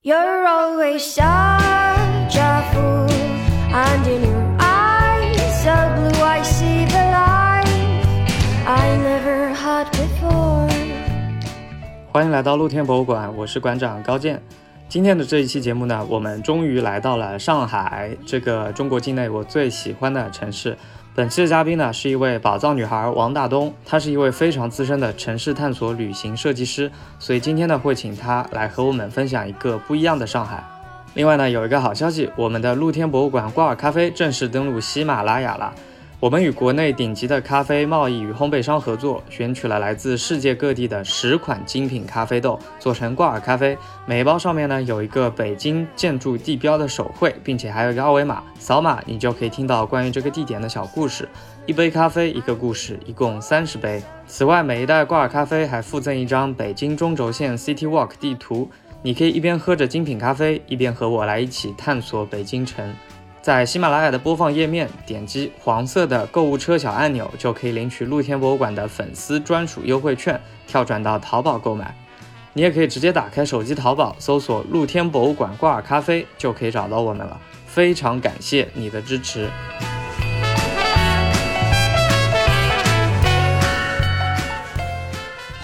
You're always such a fool, and in your eyes so blue I see the light I never had before. 欢迎来到露天博物馆，我是馆长高健。今天的这一期节目呢，我们终于来到了上海这个中国境内我最喜欢的城市。本期的嘉宾呢，是一位宝藏女孩王大东，她是一位非常资深的城市探索旅行设计师，所以今天呢，会请她来和我们分享一个不一样的上海。另外呢，有一个好消息，我们的露天博物馆挂耳咖啡正式登陆喜马拉雅了。我们与国内顶级的咖啡贸易与烘焙商合作，选取了来自世界各地的十款精品咖啡豆，做成挂耳咖啡。每一包上面呢有一个北京建筑地标的手绘，并且还有一个二维码，扫码你就可以听到关于这个地点的小故事。一杯咖啡一个故事，一共三十杯。此外，每一袋挂耳咖啡还附赠一张北京中轴线 City Walk 地图，你可以一边喝着精品咖啡，一边和我来一起探索北京城。在喜马拉雅的播放页面点击黄色的购物车小按钮，就可以领取露天博物馆的粉丝专属优惠券，跳转到淘宝购买。你也可以直接打开手机淘宝，搜索“露天博物馆挂耳咖啡”，就可以找到我们了。非常感谢你的支持。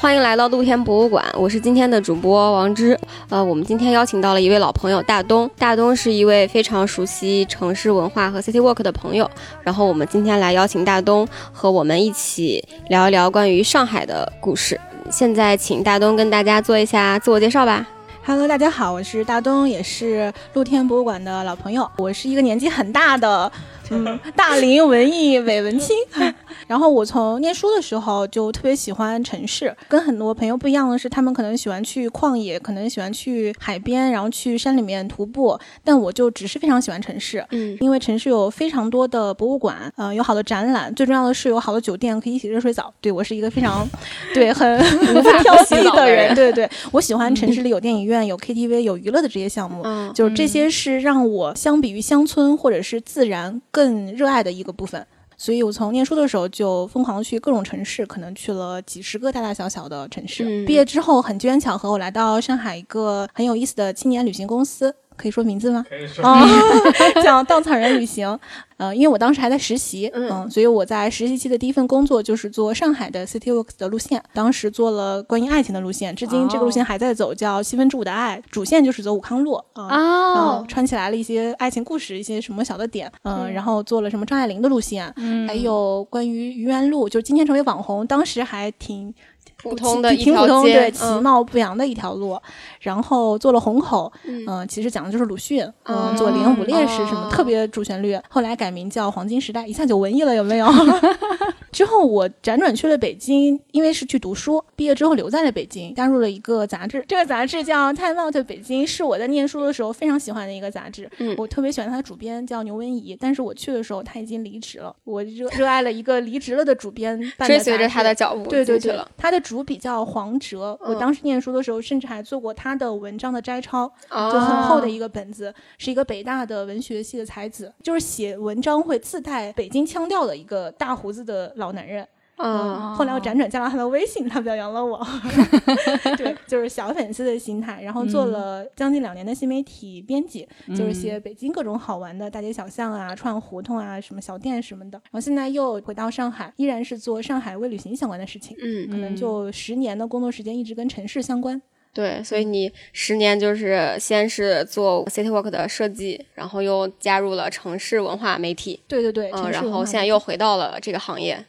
欢迎来到露天博物馆，我是今天的主播王芝。呃，我们今天邀请到了一位老朋友大东，大东是一位非常熟悉城市文化和 City Walk 的朋友。然后我们今天来邀请大东和我们一起聊一聊关于上海的故事。现在请大东跟大家做一下自我介绍吧。Hello，大家好，我是大东，也是露天博物馆的老朋友。我是一个年纪很大的，嗯，大龄文艺伪文青。然后我从念书的时候就特别喜欢城市，跟很多朋友不一样的是，他们可能喜欢去旷野，可能喜欢去海边，然后去山里面徒步。但我就只是非常喜欢城市，嗯因为城市有非常多的博物馆，呃，有好的展览，最重要的是有好的酒店可以洗热水澡。对我是一个非常，对很无法挑剔的人，人对对，我喜欢城市里有电影院、有 KTV、有娱乐的这些项目。嗯，就是这些是让我相比于乡村或者是自然更热爱的一个部分。所以我从念书的时候就疯狂去各种城市，可能去了几十个大大小小的城市。嗯毕业之后很机缘巧合，我来到上海一个很有意思的青年旅行公司，可以说名字吗？可以说啊，叫稻草人旅行。呃，因为我当时还在实习，嗯所以我在实习期的第一份工作就是做上海的 City Walks 的路线，当时做了关于爱情的路线，至今这个路线还在走，叫七分之五的爱，主线就是走武康路啊。穿起来了一些爱情故事，一些什么小的点，嗯，嗯然后做了什么张爱玲的路线，嗯还有关于愚园路，就今天成为网红，当时还挺普通的一挺普通，条街对，其嗯貌不扬的一条路。然后做了虹口，嗯嗯、其实讲的就是鲁迅，哦嗯，做连五烈士什么哦特别主旋律，后来改名叫黄金时代，一下就文艺了，有没有？之后我辗转去了北京，因为是去读书，毕业之后留在了北京，加入了一个杂志，这个杂志叫《Time Out 北京》，是我在念书的时候非常喜欢的一个杂志。嗯我特别喜欢它的主编叫牛文怡，但是我去的时候他已经离职了，我热热爱了一个离职了的主编办追随着他的脚步对对对他的主笔叫黄哲，我嗯当时念书的时候，甚至还做过他的文章的摘抄，哦就很厚的一个本子，是一个北大的文学系的才子，就是写文章会自带北京腔调的一个大胡子的老男人。嗯后来我辗转加了他的微信，他表扬了我。对，就是小粉丝的心态，然后做了将近两年的新媒体编辑，就是写北京各种好玩的大街小巷啊、串胡同啊、什么小店什么的。然后现在又回到上海，依然是做上海微旅行相关的事情。嗯可能就十年的工作时间一直跟城市相关。对，所以你十年就是先是做 City Walk 的设计，然后又加入了城市文化媒体，对对对，嗯，然后现在又回到了这个行业。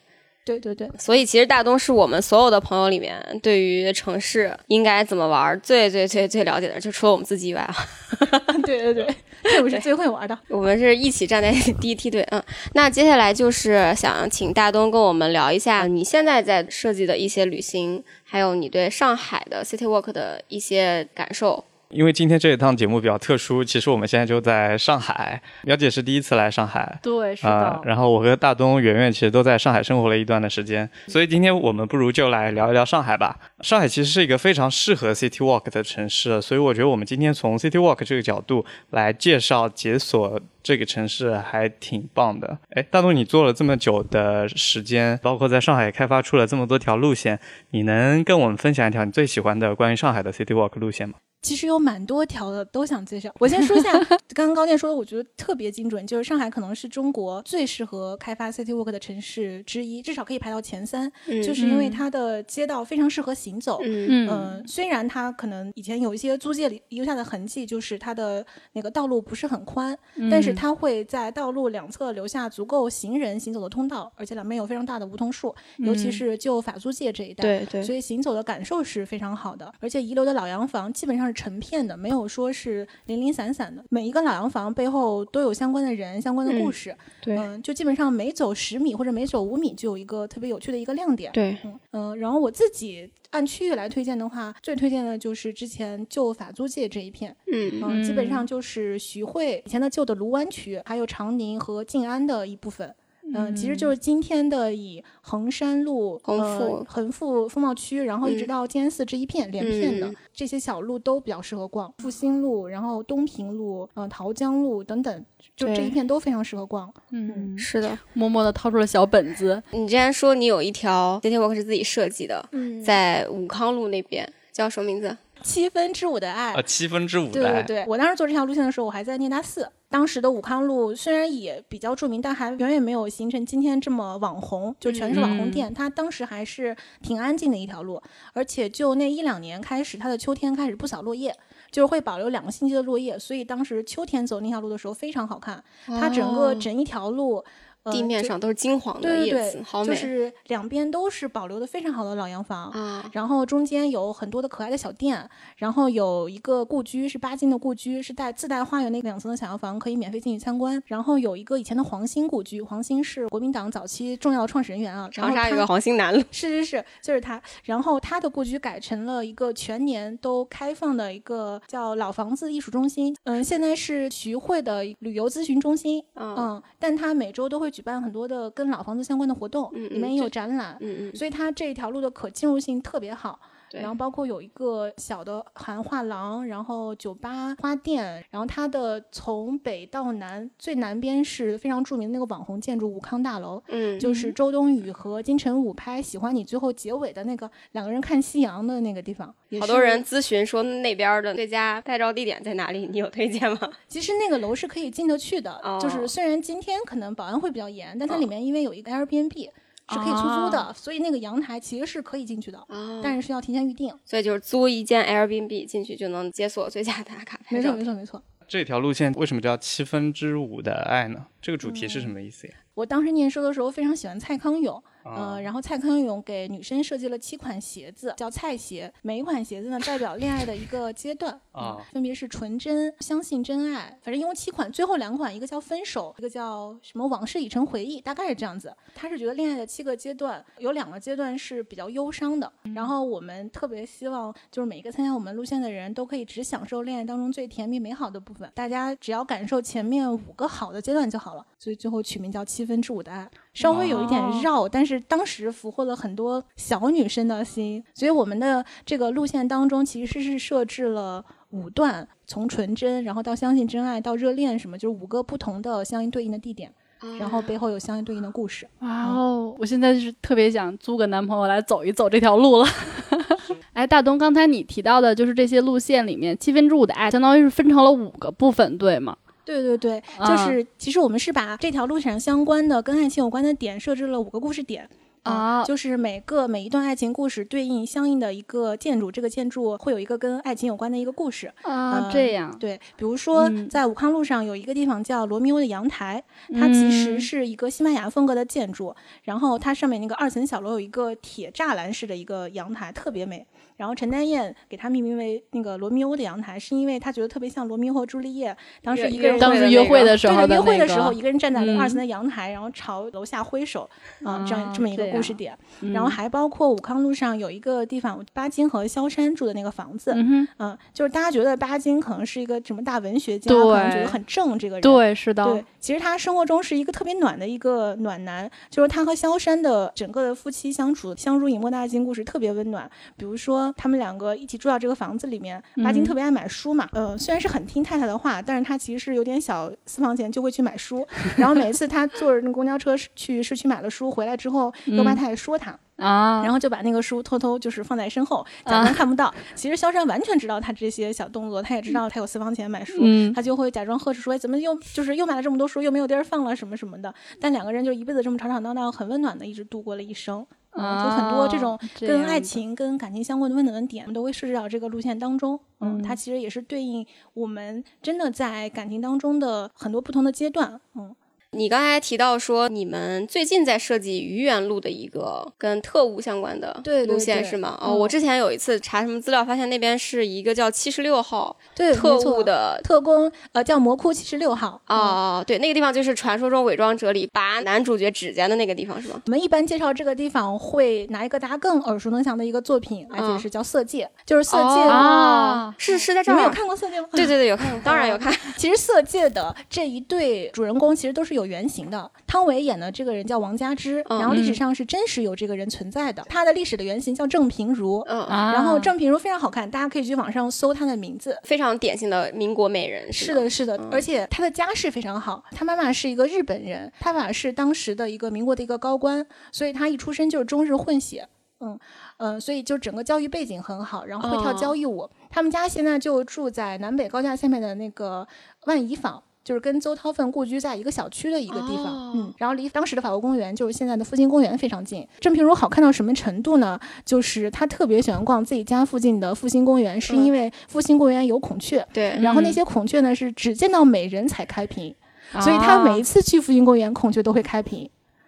对对对，所以其实大东是我们所有的朋友里面对于城市应该怎么玩最最最最了解的，就除了我们自己以外啊，对 对对，这我是最会玩的。我们是一起站在 第一梯队。嗯，那接下来就是想请大东跟我们聊一下你现在在设计的一些旅行，还有你对上海的 City Walk 的一些感受。因为今天这一趟节目比较特殊，其实我们现在就在上海。苗姐是第一次来上海，对，是啊、的。然后我和大东、圆圆其实都在上海生活了一段的时间，所以今天我们不如就来聊一聊上海吧。上海其实是一个非常适合 City Walk 的城市，所以我觉得我们今天从 City Walk 这个角度来介绍解锁这个城市还挺棒的。哎，大东，你做了这么久的时间，包括在上海开发出了这么多条路线，你能跟我们分享一条你最喜欢的关于上海的 City Walk 路线吗？其实有蛮多条的，都想介绍。我先说一下，刚刚高健说的，我觉得特别精准，就是上海可能是中国最适合开发 City Walk 的城市之一，至少可以排到前三，嗯就是因为它的街道非常适合行走。嗯嗯、嗯虽然它可能以前有一些租界里留下的痕迹，就是它的那个道路不是很宽，但是它会在道路两侧留下足够行人行走的通道，而且两边有非常大的梧桐树，尤其是就法租界这一带。对对所以行走的感受是非常好的，而且遗留的老洋房基本上是成片的，没有说是零零散散的。每一个老洋房背后都有相关的人、相关的故事。对嗯，就基本上每走十米或者每走五米就有一个特别有趣的一个亮点。对，嗯、然后我自己按区域来推荐的话，最推荐的就是之前旧法租界这一片。嗯嗯，基本上就是徐汇以前的旧的卢湾区，还有长宁和静安的一部分。嗯，其实就是今天的以衡山路、衡衡富风貌区，然后一直嗯到静安寺这一片连片的、嗯这些小路都比较适合逛。复兴路，然后东平路、呃桃江路等等，就这一片都非常适合逛。嗯，是的。默默的掏出了小本子，你之前说你有一条 City Walk 是自己设计的，嗯在武康路那边，叫什么名字？七分之五的爱，啊，七分之五的爱对对，我当时做这条路线的时候，我还在念大四。当时的武康路虽然也比较著名，但还远远没有形成今天这么网红，就全是网红店。它当时还是挺安静的一条路，而且就那一两年开始，它的秋天开始不扫落叶，就是会保留两个星期的落叶，所以当时秋天走那条路的时候非常好看。它整个哦整一条路。呃地面上都是金黄的叶子，对对对，好美就是两边都是保留的非常好的老洋房，啊！然后中间有很多的可爱的小店，然后有一个故居是巴金的故居，是带自带花园那个两层的小洋房，可以免费进去参观。然后有一个以前的黄兴故居，黄兴是国民党早期重要的创始人员啊。长沙有个黄兴南路，是是是，就是他。然后他的故居改成了一个全年都开放的一个叫老房子艺术中心，嗯，现在是徐汇的旅游咨询中心，嗯嗯，但他每周都会举办很多的跟老房子相关的活动，嗯里面也有展览，嗯嗯，所以它这一条路的可进入性特别好。对然后包括有一个小的韩画廊，然后酒吧、花店，然后它的从北到南最南边是非常著名的那个网红建筑武康大楼，嗯，就是周冬雨和金城武拍《喜欢你》最后结尾的那个两个人看夕阳的那个地方。好多人咨询说那边的最佳拍照地点在哪里，你有推荐吗？其实那个楼是可以进得去的，哦就是虽然今天可能保安会比较严，但它里面因为有一个 Airbnb。是可以出租的，所以那个阳台其实是可以进去的，哦但是是要提前预定。所以就是租一间 Airbnb 进去就能解锁最佳打卡拍没错，照没。错，没错。这条路线为什么叫七分之五的爱呢？这个主题嗯是什么意思呀？我当时念书的时候非常喜欢蔡康永，啊呃，然后蔡康永给女生设计了七款鞋子，叫蔡鞋。每一款鞋子呢，代表恋爱的一个阶段 啊嗯分别是纯真、相信真爱，反正一共七款，最后两款一个叫分手，一个叫什么往事已成回忆，大概是这样子。他是觉得恋爱的七个阶段，有两个阶段是比较忧伤的，然后我们特别希望就是每一个参加我们路线的人都可以只享受恋爱当中最甜蜜美好的部分，大家只要感受前面五个好的阶段就好了。所以最后取名叫七分之五的爱，稍微有一点绕，但是当时俘获了很多小女生的心。所以我们的这个路线当中其实是设置了五段，从纯真，然后到相信真爱，到热恋，什么就是五个不同的相应对应的地点，然后背后有相应对应的故事。哇哦！我现在是特别想租个男朋友来走一走这条路了。哎，大东，刚才你提到的就是这些路线里面七分之五的爱，相当于是分成了五个部分，对吗？对对对，啊就是其实我们是把这条路上相关的跟爱情有关的点设置了五个故事点。啊就是每个每一段爱情故事对应相应的一个建筑，这个建筑会有一个跟爱情有关的一个故事。啊嗯，这样，对，比如说嗯在武康路上有一个地方叫罗密欧的阳台，它其实嗯是一个西班牙风格的建筑，然后它上面那个二层小楼有一个铁栅栏式的一个阳台，特别美。然后陈丹燕给他命名为那个罗密欧的阳台，是因为他觉得特别像罗密欧和朱丽叶当时一个人当时约会的时候对对，约会的时候一个人站在那个嗯二层的阳台，然后朝楼下挥手啊，这样啊这么一个故事点。嗯然后还包括武康路上有一个地方，巴金和萧山住的那个房子，嗯就是大家觉得巴金可能是一个什么大文学家，对可能觉得很正这个人。对，是的，对，其实他生活中是一个特别暖的一个暖男，就是他和萧山的整个的夫妻相处相濡以沫的爱情故事特别温暖。比如说，他们两个一起住到这个房子里面，巴金嗯特别爱买书嘛，呃，虽然是很听太太的话，但是他其实是有点小私房钱，就会去买书。然后每次他坐着那公交车去市区买了书，回来之后又怕嗯太太说他。啊，然后就把那个书偷偷就是放在身后，假装看不到。其实萧山完全知道他这些小动作，他也知道他有私房钱买书，嗯他就会假装呵斥说：“哎，怎么又就是又买了这么多书，又没有地儿放了什么什么的。”但两个人就一辈子这么吵吵闹闹，很温暖的一直度过了一生。嗯，就很多这种跟爱情、跟感情相关的温暖的点，都会设置到这个路线当中。嗯，嗯它其实也是对应我们真的在感情当中的很多不同的阶段。嗯，你刚才提到说你们最近在设计愚园路的一个跟特务相关的路线对是吗？嗯哦，我之前有一次查什么资料，发现那边是一个叫七十六号对，特务的。特工，呃，叫魔窟七十六号。嗯哦，对，那个地方就是传说中伪装者里拔男主角指甲的那个地方，是吗？我们一般介绍这个地方会拿一个大家更耳熟能详的一个作品，而且嗯是叫《色戒》，就是《色戒》啊是是在这儿。你们有看过《色戒》吗？对对对，有看，当然有看。其实《色戒》的这一对主人公其实都是有原型的。汤唯演的这个人叫王佳芝，嗯然后历史上是真实有这个人存在的。他的历史的原型叫郑平如，然后郑平如非常好看，大家可以去网上搜她的名字。非常典型的民国美人。吗，是的，是的，而且她的家世非常好，她妈妈是一个日本人，她爸爸是当时的一个民国的一个高官，所以她一出生就是中日混血。嗯嗯，所以就整个教育背景很好，然后会跳哦交谊舞。他们家现在就住在南北高架下面的那个万怡坊。就是跟邹韬奋故居在一个小区的一个地方，哦嗯，然后离当时的法国公园，就是现在的复兴公园非常近。郑平如好看到什么程度呢？就是她特别喜欢逛自己家附近的复兴公园，是因为复兴公园有孔雀，对，然后那嗯些孔雀呢是只见到美人才开屏，所以他每一次去复兴公园，孔雀都会开屏。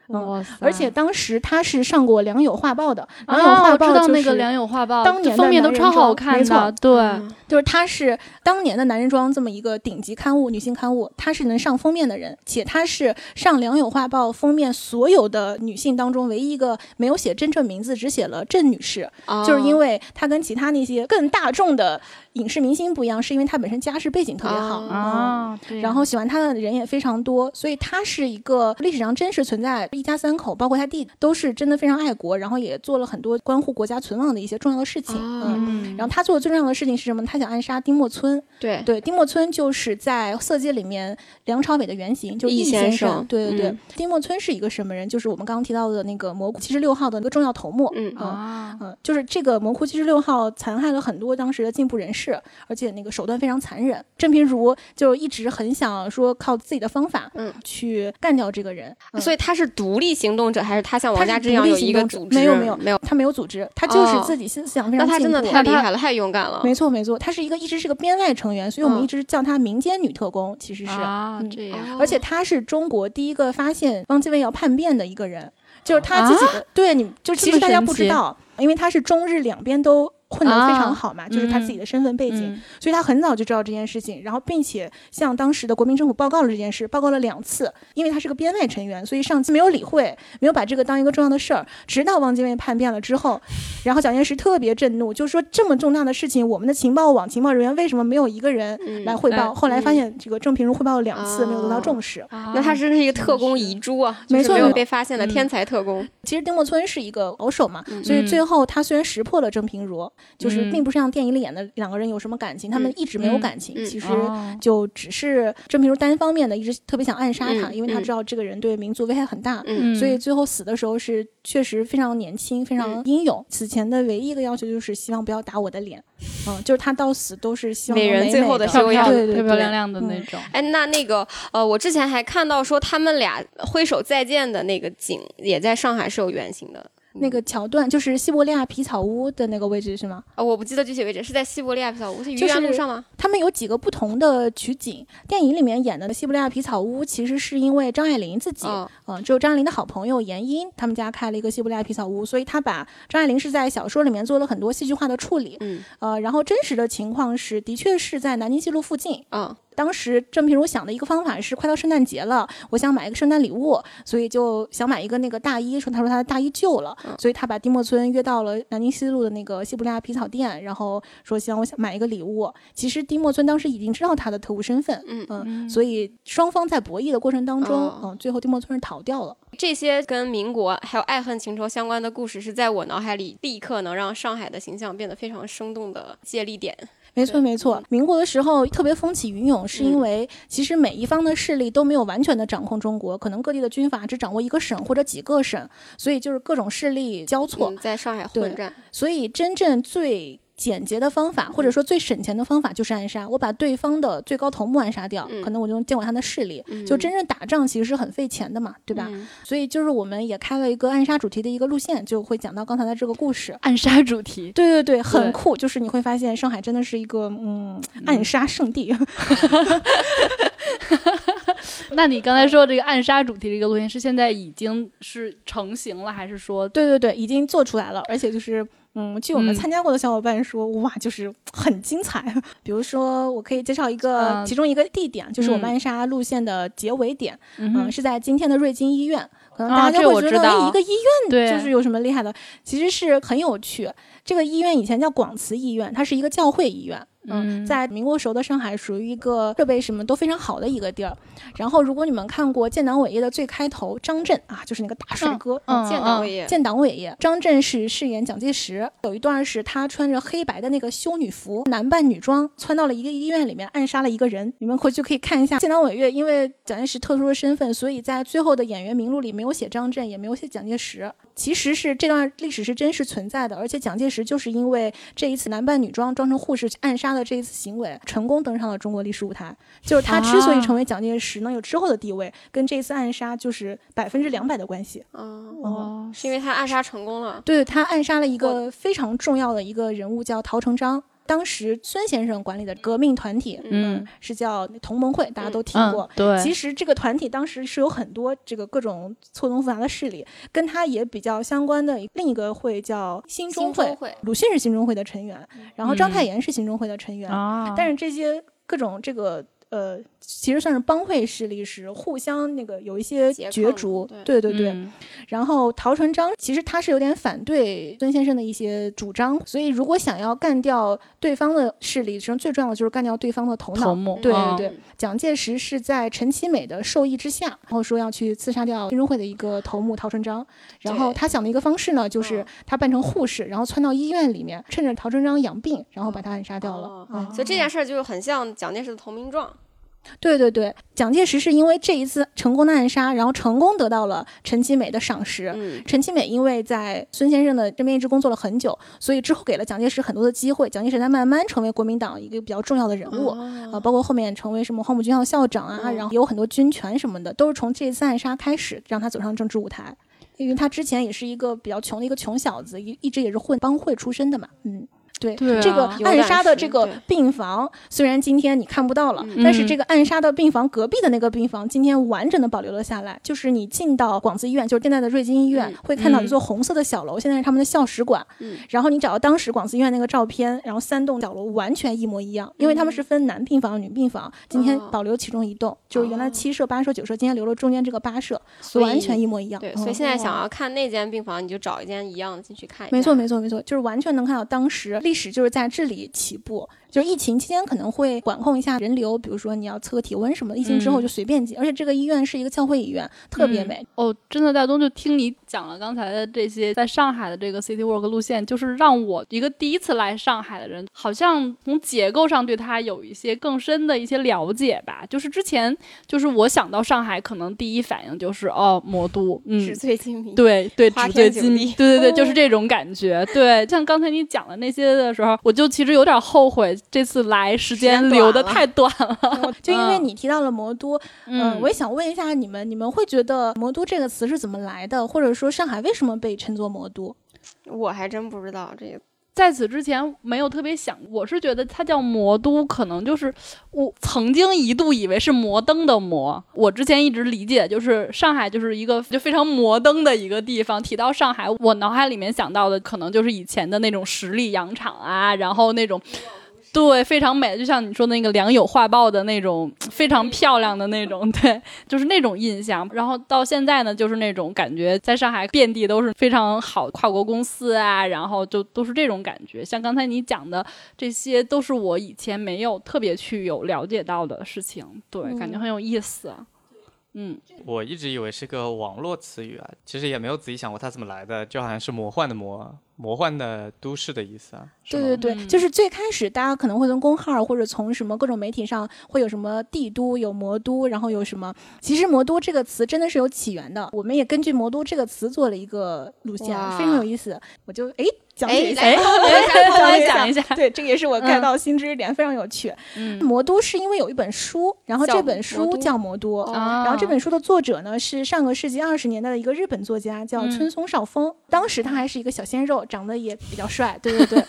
嗯哇塞，而且当时他是上过《良友画报》的，《良友啊，画报我知》道那个良友画报，当年的封面都超好看的，对，嗯就是他是当年的男人装这么一个顶级刊物，女性刊物，他是能上封面的人，且他是上《良友画报》封面所有的女性当中唯一一个没有写真正名字，只写了郑女士，就是因为为他跟其他那些更大众的影视明星不一样，是因为他本身家世背景特别好啊，然后喜欢他的人也非常多，所以他是一个历史上真实存在，一家三口，包括他弟都是真的非常爱国，然后也做了很多关乎国家存亡的一些重要的事情。哦嗯，嗯，然后他做的最重要的事情是什么？他想暗杀丁默村。对对，丁默村就是在《色戒》里面梁朝伟的原型，就是易易先先生对对对，嗯丁默村是一个什么人？就是我们刚刚提到的那个蘑菇七十六号的一个重要头目。嗯嗯啊，嗯，就是这个魔窟七十六号残害了很多当时的进步人士，而且那个手段非常残忍。郑平如就一直很想说靠自己的方法，嗯，去干掉这个人。嗯所以他是独立行动者，还是他像王佳芝一样有一个组织？没有没有没有。他没有组织，他就是哦自己思想非那他常进步。真的太厉害了，太勇敢了。没错没错，他是一个一直是个编外成员，所以我们嗯一直叫他民间女特工，其实是。啊，嗯这样，哦而且他是中国第一个发现汪精卫要叛变的一个人，就是他自己的。对，你就其实大家不知道，因为他是中日两边都混得非常好嘛，就是他自己的身份背景，嗯所以他很早就知道这件事情，然后并且向当时的国民政府报告了这件事，报告了两次。因为他是个编外成员，所以上次没有理会，没有把这个当一个重要的事儿。直到汪精卫叛变了之后，然后蒋介石特别震怒，就说这么重大的事情，我们的情报网情报人员为什么没有一个人嗯来汇报？来后来发嗯现这个郑平如汇报了两次，没有得到哦重视。啊那他真是一个特工遗珠啊，就是没错被发现的嗯天才特工。其实丁默村是一个老手嘛，嗯所以最后他虽然识破了郑平如，就是嗯并不是像电影里演的两个人有什么感情，他们一直没有感情，嗯其实哦就只是郑平如单方面的一直特别想暗杀他，嗯因为他知道这个人对民族危害很大。嗯所以最后死的时候是确实非常年轻，非常嗯英勇。此前的唯一一个要求就是希望不要打我的脸，嗯，就是他到死都是希望美人最后的的修养对对对漂漂亮亮的那嗯种，哎，那那个呃，我之前还看到说他们俩挥手再见的那个景，也在上海是有原型的。那个桥段就是西伯利亚皮草屋的那个位置是吗？啊、我不记得具体位置，是在西伯利亚皮草屋，是愚就是园路上吗？他们有几个不同的取景。电影里面演的西伯利亚皮草屋，其实是因为张爱玲自己，嗯嗯、只有张爱玲的好朋友闫英他们家开了一个西伯利亚皮草屋，所以他把张爱玲是在小说里面做了很多戏剧化的处理。嗯呃，然后真实的情况是，的确是在南京西路附近。嗯当时郑平如想的一个方法是，快到圣诞节了，我想买一个圣诞礼物，所以就想买一个那个大衣。说他说他的大衣旧了，嗯所以他把丁默村约到了南京西路的那个西伯利亚皮草店，然后说希望我想买一个礼物。其实丁默村当时已经知道他的特务身份，嗯嗯所以双方在博弈的过程当中，哦嗯，最后丁默村是逃掉了。这些跟民国还有爱恨情仇相关的故事，是在我脑海里立刻能让上海的形象变得非常生动的借力点。没错，没错。民国的时候特别风起云涌，是因为其实每一方的势力都没有完全的掌控中国，可能各地的军阀只掌握一个省或者几个省，所以就是各种势力交错。在上海混战，所以真正最。简洁的方法，或者说最省钱的方法就是暗杀。我把对方的最高头目暗杀掉，可能我就能见过他的势力。就真正打仗其实是很费钱的嘛，对吧？所以就是我们也开了一个暗杀主题的一个路线，就会讲到刚才的这个故事。暗杀主题，对对对，很酷。就是你会发现上海真的是一个嗯暗杀圣地。那你刚才说这个暗杀主题这个路线是现在已经是成型了，还是说？对对对，已经做出来了，而且就是。嗯，据我们参加过的小伙伴说，哇，就是很精彩。比如说，我可以介绍一个其中一个地点，就是我们暗杀路线的结尾点，嗯，是在今天的瑞金医院。可能大家就会觉得，哎，一个医院就是有什么厉害的？其实是很有趣。这个医院以前叫广慈医院，它是一个教会医院。嗯，在民国时候的上海，属于一个设备什么都非常好的一个地儿。然后，如果你们看过建党伟业的最开头，张震啊，就是那个大帅哥，建党伟业，建党伟业，张震是饰演蒋介石。有一段是他穿着黑白的那个修女服，男扮女装，窜到了一个医院里面，暗杀了一个人。你们回去可以看一下建党伟业，因为蒋介石特殊的身份，所以在最后的演员名录里没有写张震，也没有写蒋介石。其实是这段历史是真实存在的，而且蒋介石就是因为这一次男扮女装装成护士去暗杀的这一次行为，成功登上了中国历史舞台。就是他之所以成为蒋介石能有之后的地位，跟这次暗杀就是百分之两百的关系。哦，是因为他暗杀成功了。对他暗杀了一个非常重要的一个人物，叫陶成章。当时孙先生管理的革命团体，嗯，是叫同盟会，大家都听过。对，其实这个团体当时是有很多这个各种错综复杂的势力，跟他也比较相关的另一个会叫新中会，鲁迅是新中会的成员，然后章太炎是新中会的成员，但是这些各种这个。呃，其实算是帮会势力，是互相那个有一些角逐，对对对。然后陶成章其实他是有点反对孙先生的一些主张，所以如果想要干掉对方的势力，其实最重要的就是干掉对方的头脑。对对对，蒋介石是在陈其美的授意之下，然后说要去刺杀掉军中会的一个头目陶成章。然后他想的一个方式呢，就是他扮成护士，然后窜到医院里面，趁着陶成章养病，然后把他暗杀掉了。所以这件事儿就是很像蒋介石的投名状。对对对，蒋介石是因为这一次成功的暗杀，然后成功得到了陈其美的赏识。陈其美因为在孙先生的身边一直工作了很久，所以之后给了蒋介石很多的机会。蒋介石才慢慢成为国民党一个比较重要的人物，啊，包括后面成为什么黄埔军校校长啊，然后有很多军权什么的，都是从这次暗杀开始让他走上政治舞台。因为他之前也是一个比较穷的一个穷小子，一一直也是混帮会出身的嘛，嗯。对，这个暗杀的这个病房，虽然今天你看不到了，但是这个暗杀的病房隔壁的那个病房，今天完整的保留了下来。就是你进到广慈医院，就是现在的瑞金医院，会看到一座红色的小楼，现在是他们的校史馆。然后你找到当时广慈医院那个照片，然后三栋小楼完全一模一样，因为他们是分男病房、女病房，今天保留其中一栋，就是原来七舍、八舍、九舍，今天留了中间这个八舍，完全一模一样。对，所以现在想要看那间病房，你就找一间一样的进去看。没错，没错，没错，就是完全能看到当时历史就是在这里起步。就是疫情期间可能会管控一下人流，比如说你要测个体温什么的。疫情之后就随便进，而且这个医院是一个教会医院，特别美。哦，真的，大东就听你讲了刚才的这些，在上海的这个 City Walk 路线，就是让我一个第一次来上海的人，好像从结构上对它有一些更深的一些了解吧。就是之前，就是我想到上海，可能第一反应就是哦，魔都，嗯，纸醉金迷，对对，纸醉金迷，对对对，就是 这种感觉。对，像刚才你讲的那些的时候，我就其实有点后悔。这次来时间留的太短了，就因为你提到了魔都，嗯，我也想问一下你们，你们会觉得魔都这个词是怎么来的，或者说上海为什么被称作魔都？我还真不知道这个，在此之前没有特别想，我是觉得它叫魔都，可能就是我曾经一度以为是摩登的摩，我之前一直理解就是上海就是一个就非常摩登的一个地方。提到上海，我脑海里面想到的可能就是以前的那种十里洋场啊，然后那种。对，非常美，就像你说的那个良友画报的那种非常漂亮的那种，对，就是那种印象。然后到现在呢，就是那种感觉，在上海遍地都是非常好跨国公司啊，然后就都是这种感觉。像刚才你讲的，这些都是我以前没有特别去有了解到的事情，对，感觉很有意思。嗯，我一直以为是个网络词语啊，其实也没有仔细想过它怎么来的，就好像是魔幻的魔。魔幻的都市的意思啊。对对对，嗯就是最开始大家可能会从公号或者从什么各种媒体上会有什么帝都、有魔都，然后有什么，其实魔都这个词真的是有起源的，我们也根据魔都这个词做了一个路线，哇非常有意思。我就哎讲哎解 一下，来哎讲讲一下对，这个也是我看嗯到新知识点，非常有趣。嗯魔都是因为有一本书，然后这本书叫《魔都》哦然后这本书的作者呢是上个世纪二十年代的一个日本作家，叫嗯村松少峰。当时他还是一个小鲜肉，长得也比较帅。对对对，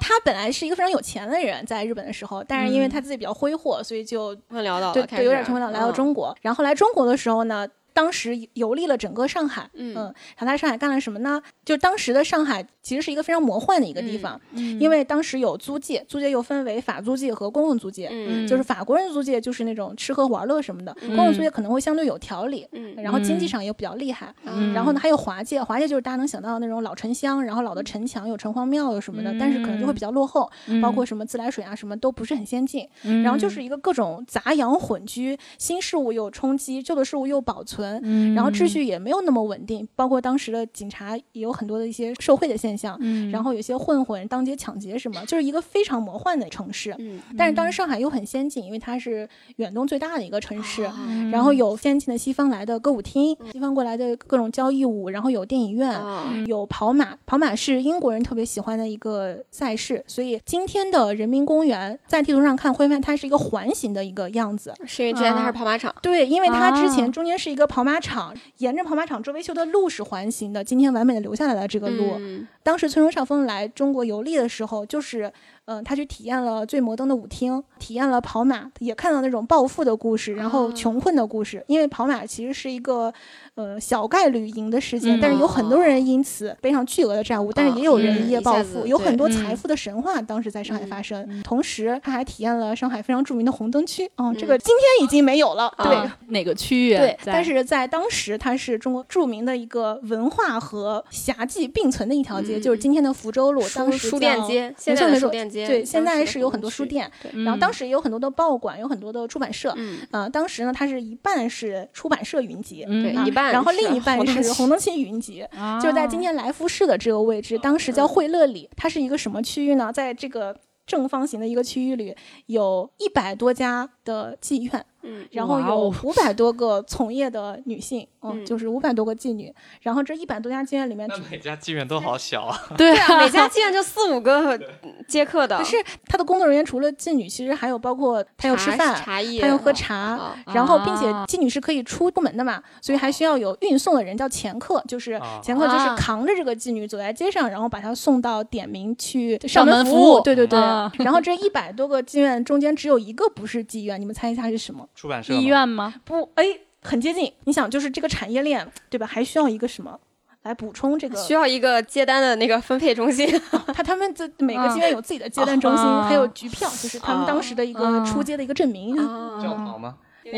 他本来是一个非常有钱的人，在日本的时候，但是因为嗯他自己比较挥霍，所以就对对有点穷困潦倒来到嗯中国。然后来中国的时候呢。当时游历了整个上海，嗯然后他在上海干了什么呢？就当时的上海其实是一个非常魔幻的一个地嗯方，嗯因为当时有租界，租界又分为法租界和公共租界。嗯就是法国人租界就是那种吃喝玩乐什么的，嗯公共租界可能会相对有条理，嗯然后经济嗯上也比较厉害。嗯然后呢，还有华界，华界就是大家能想到的那种老城乡，然后老的城墙有城隍庙有什么的，但是可能就会比较落后，嗯包括什么自来水啊什么都不是很先进。嗯然后就是一个各种杂养混居，新事物又冲击，旧的事物又保存，嗯然后秩序也没有那么稳定，包括当时的警察也有很多的一些受贿的现象。嗯然后有些混混当街抢劫什么，就是一个非常魔幻的城市。嗯但是当时上海又很先进，因为它是远东最大的一个城市，嗯然后有先进的西方来的歌舞厅，西方过来的各种交谊舞，然后有电影院。啊有跑马，跑马是英国人特别喜欢的一个赛事，所以今天的人民公园在地图上看会发现它是一个环形的一个样子。是因为之前它是跑马场，对，因为它之啊前中间是一个跑马场，沿着跑马场周围修的路是环形的，今天完美的留下来了这个路。嗯当时村中少峰来中国游历的时候，就是，嗯、他去体验了最摩登的舞厅，体验了跑马，也看到那种暴富的故事，然后啊穷困的故事。因为跑马其实是一个，呃，小概率赢的事件，嗯但是有很多人因此背上巨额的债务，但是也有人嗯一夜暴富，有很多财富的神话当时在上海嗯发生。嗯同时，他还体验了上海非常著名的红灯区，嗯，这嗯个今天已经没有了，对。啊哪个区域？对，但是在当时，它是中国著名的一个文化和侠妓并存的一条街，嗯就是今天的福州路。当时书书店叫街，现在的书店街，对，现在是有很多书店，嗯然后当时也有很多的报馆，有很多的出版社。嗯，呃，当时呢，它是一半是出版社云集，对一半然后另一半是红灯区云集，啊就是在今天来福士的这个位置，当时叫惠乐里，它是一个什么区域呢？在这个正方形的一个区域里，有一百多家的妓院，嗯然后有五百多个从业的女性，嗯，嗯就是五百多个妓女。然后这一百多家妓院里面，那每家妓院都好小啊。对对啊，每家妓院就四五个接客的，可是他的工作人员除了妓女，其实还有包括他要吃饭，茶叶，他要喝茶。啊然后，并且啊妓女是可以出部门的嘛，所以还需要有运送的人，叫前客，就是啊前客就是啊扛着这个妓女走在街上，然后把她送到点名去上门服务对对对。啊然后这一百多个妓院中间只有一个不是妓院，你们猜一下是什么？出版社医院吗？不，哎，很接近。你想，就是这个产业链，对吧？还需要一个什么来补充这个？需要一个接单的那个分配中心，他他们这每个啊妓院有自己的接单中心，啊还有局票，就是他们当时的一个啊出街的一个证明。教堂吗？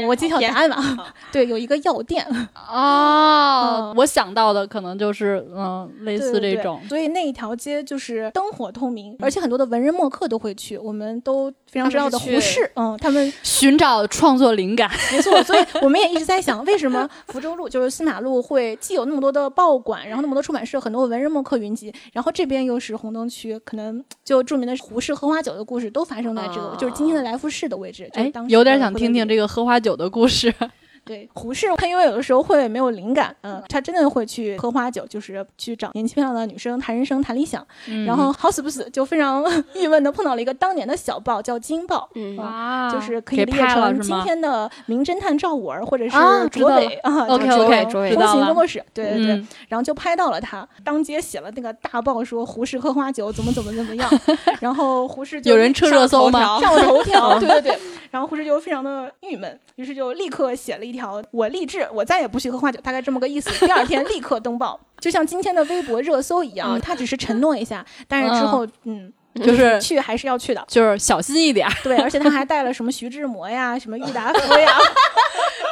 我揭晓答案吧，对，有一个药店，哦嗯，我想到的可能就是嗯，类似对对对这种。所以那一条街就是灯火通明，而且很多的文人墨客都会去。我们都非常知道的胡适，嗯，他们 寻找创作灵感，没错，所以我们也一直在想，为什么福州路就是新马路会既有那么多的报馆，然后那么多出版社，很多文人墨客云集，然后这边又是红灯区，可能就著名的胡适喝花酒的故事都发生在这个，啊就是今天的来福士的位置。就是哎当，时有点想听听这个喝花酒的故事。对胡适，他因为有的时候会没有灵感，嗯，他真的会去喝花酒，就是去找年轻漂亮的女生谈人生、谈理想。然后好死不死，就非常 郁闷的碰到了一个当年的小报，叫《京报》。嗯啊，就是可以给理解成今？天的名侦探赵五儿，或者是卓伟啊 OK OK，卓伟风知道了行工作室，对对对，嗯然后就拍到了他，当街写了那个大报说胡适喝花酒怎么怎么怎么样，然后胡适就有人撤热搜吗？上了头 条，对对对，然后胡适就非常的郁闷，于是就立刻写了一条我立志我再也不去喝花酒，大概这么个意思。第二天立刻登报，就像今天的微博热搜一样，他只是承诺一下，但是之后嗯。就是 去还是要去的，就是小心一点。对，而且他还带了什么徐志摩呀、什么郁达夫呀，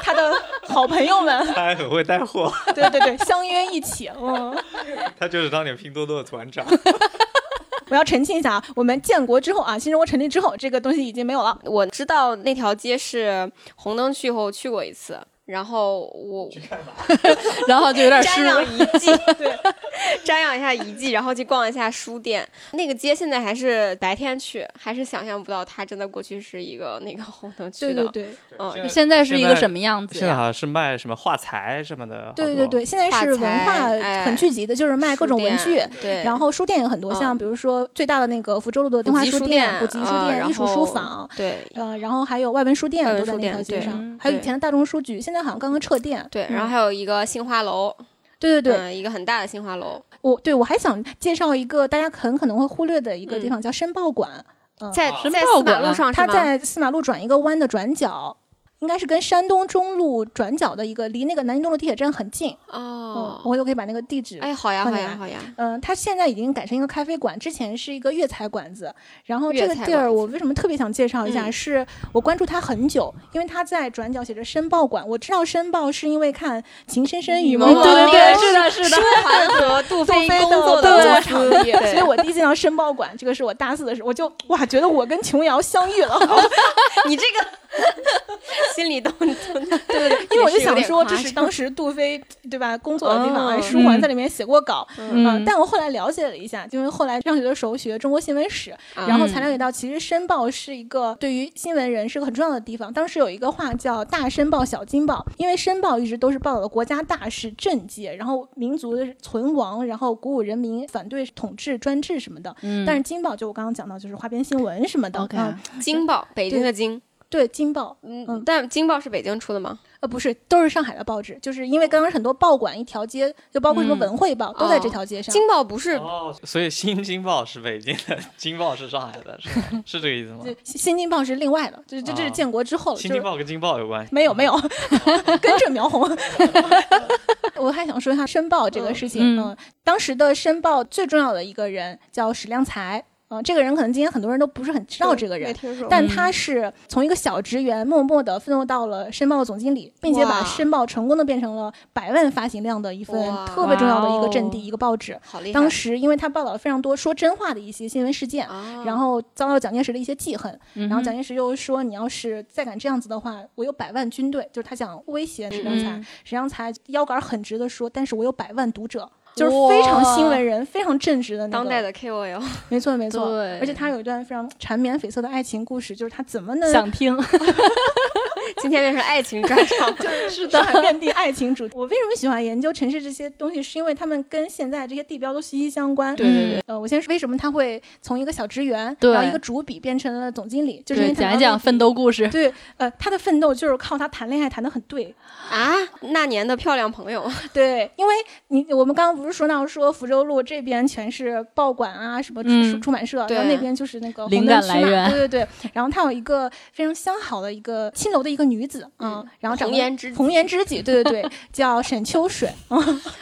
他的好朋友们，他还很会带货，对对对，相约一起。嗯，他就是当年拼多多的团长。我要澄清一下啊，我们建国之后啊，新中国成立之后，这个东西已经没有了。我知道那条街是红灯区后去过一次，然后我 然后就有点失瞻仰遗迹，对，瞻仰一下遗迹，然后去逛一下书店。那个街现在还是白天去，还是想象不到它真的过去是一个那个红灯区的。对对对嗯，现在是一个什么样子？现在好像是卖什么画材什么的，对对对，现在是文化很聚集的，就是卖各种文具。对，然后书店有很多，像嗯比如说最大的那个福州路的普东华书店、古籍书店、艺术书房，对呃，然后还有外文书店都在那书店对条街上嗯，还有以前的大众书局，现在好像刚刚撤店。对，嗯。然后还有一个杏花楼，对对对，嗯，一个很大的杏花楼，我对我还想介绍一个大家很可能会忽略的一个地方，叫申报馆。嗯，在哦在四马申报馆路上它在四马路转一个弯的转角，应该是跟山东中路转角的一个，离那个南京东路地铁站很近。嗯，哦，我回头可以把那个地址。哎，好呀，好呀，好呀，嗯，它现在已经改成一个咖啡馆，之前是一个粤菜馆子。然后这个地儿，我为什么特别想介绍一下？嗯是我关注它很久，因为它在转角写着申报馆。我知道申报是因为看《情深深雨蒙蒙对对对，蒙是的，是的舒。涵和杜杜飞飞工作的场地，对所以我第一见到申报馆，这个是我大四的时候，我就哇觉得我跟琼瑶相遇了，你这个心里都 都对对对，因为我就想说这是当时杜飞对吧工作的地方，哦哎，舒桓在里面写过稿，嗯嗯，但我后来了解了一下，因为后来上学的时候学中国新闻史，然后才了解到，其实申报是一个对于新闻人是个很重要的地方。当时有一个话叫“大申报，小金报”，因为申报一直都是报道的国家大事、政界，然后民族的存亡，然后鼓舞人民反对统治、专制什么的。嗯但是金报就我刚刚讲到，就是花边新闻什么的。OK 嗯京报，北京的京，对，京报，嗯嗯，但京报是北京出的吗？呃，不是，都是上海的报纸，就是因为刚刚很多报馆一条街，就包括什么嗯文汇报、都在这条街上。京报不是哦，所以《新京报》是北京的，《京报》是上海的，是 是这个意思吗？就新新京报是另外的，就是这这是啊建国之后新京报》跟《京报》有关系？没有没 有，跟着苗红。我还想说一下申报这个事情，嗯嗯，当时的申报最重要的一个人叫史量才，嗯、这个人可能今天很多人都不是很知道这个人没。听说，但他是从一个小职员默默的奋斗到了申报的总经理，并且把申报成功的变成了百万发行量的一份特别重要的一个阵地、一个报纸。好厉害，当时因为他报道了非常多说真话的一些新闻事件，啊，然后遭到蒋介石的一些记恨，嗯然后蒋介石又说你要是再敢这样子的话，我有百万军队，就是他想威胁史良才。嗯史良才腰杆很直的说，但是我有百万读者。就是非常新闻人，非常正直的那个，当代的 KOL，没错没错，对而且他有一段非常缠绵悱恻的爱情故事，就是他怎么能想听，今天变成爱情专场，是上海遍地爱情主题。我为什么喜欢研究城市这些东西，是因为他们跟现在这些地标都息息相关。对对对，呃，我先说为什么他会从一个小职员，对然后一个主笔变成了总经理，就是因为，他讲一讲奋斗故事。对，呃，他的奋斗就是靠他谈恋爱谈的很对。啊，那年的漂亮朋友，对，因为你我们刚刚不是说到说福州路这边全是报馆啊，什么出、嗯。出版社，然后那边就是那个灵红灯区嘛，感来源。对对对。然后他有一个非常相好的一个青楼的一个女子，嗯，然后长红颜知己。红颜知己，对对对，叫沈秋水，嗯，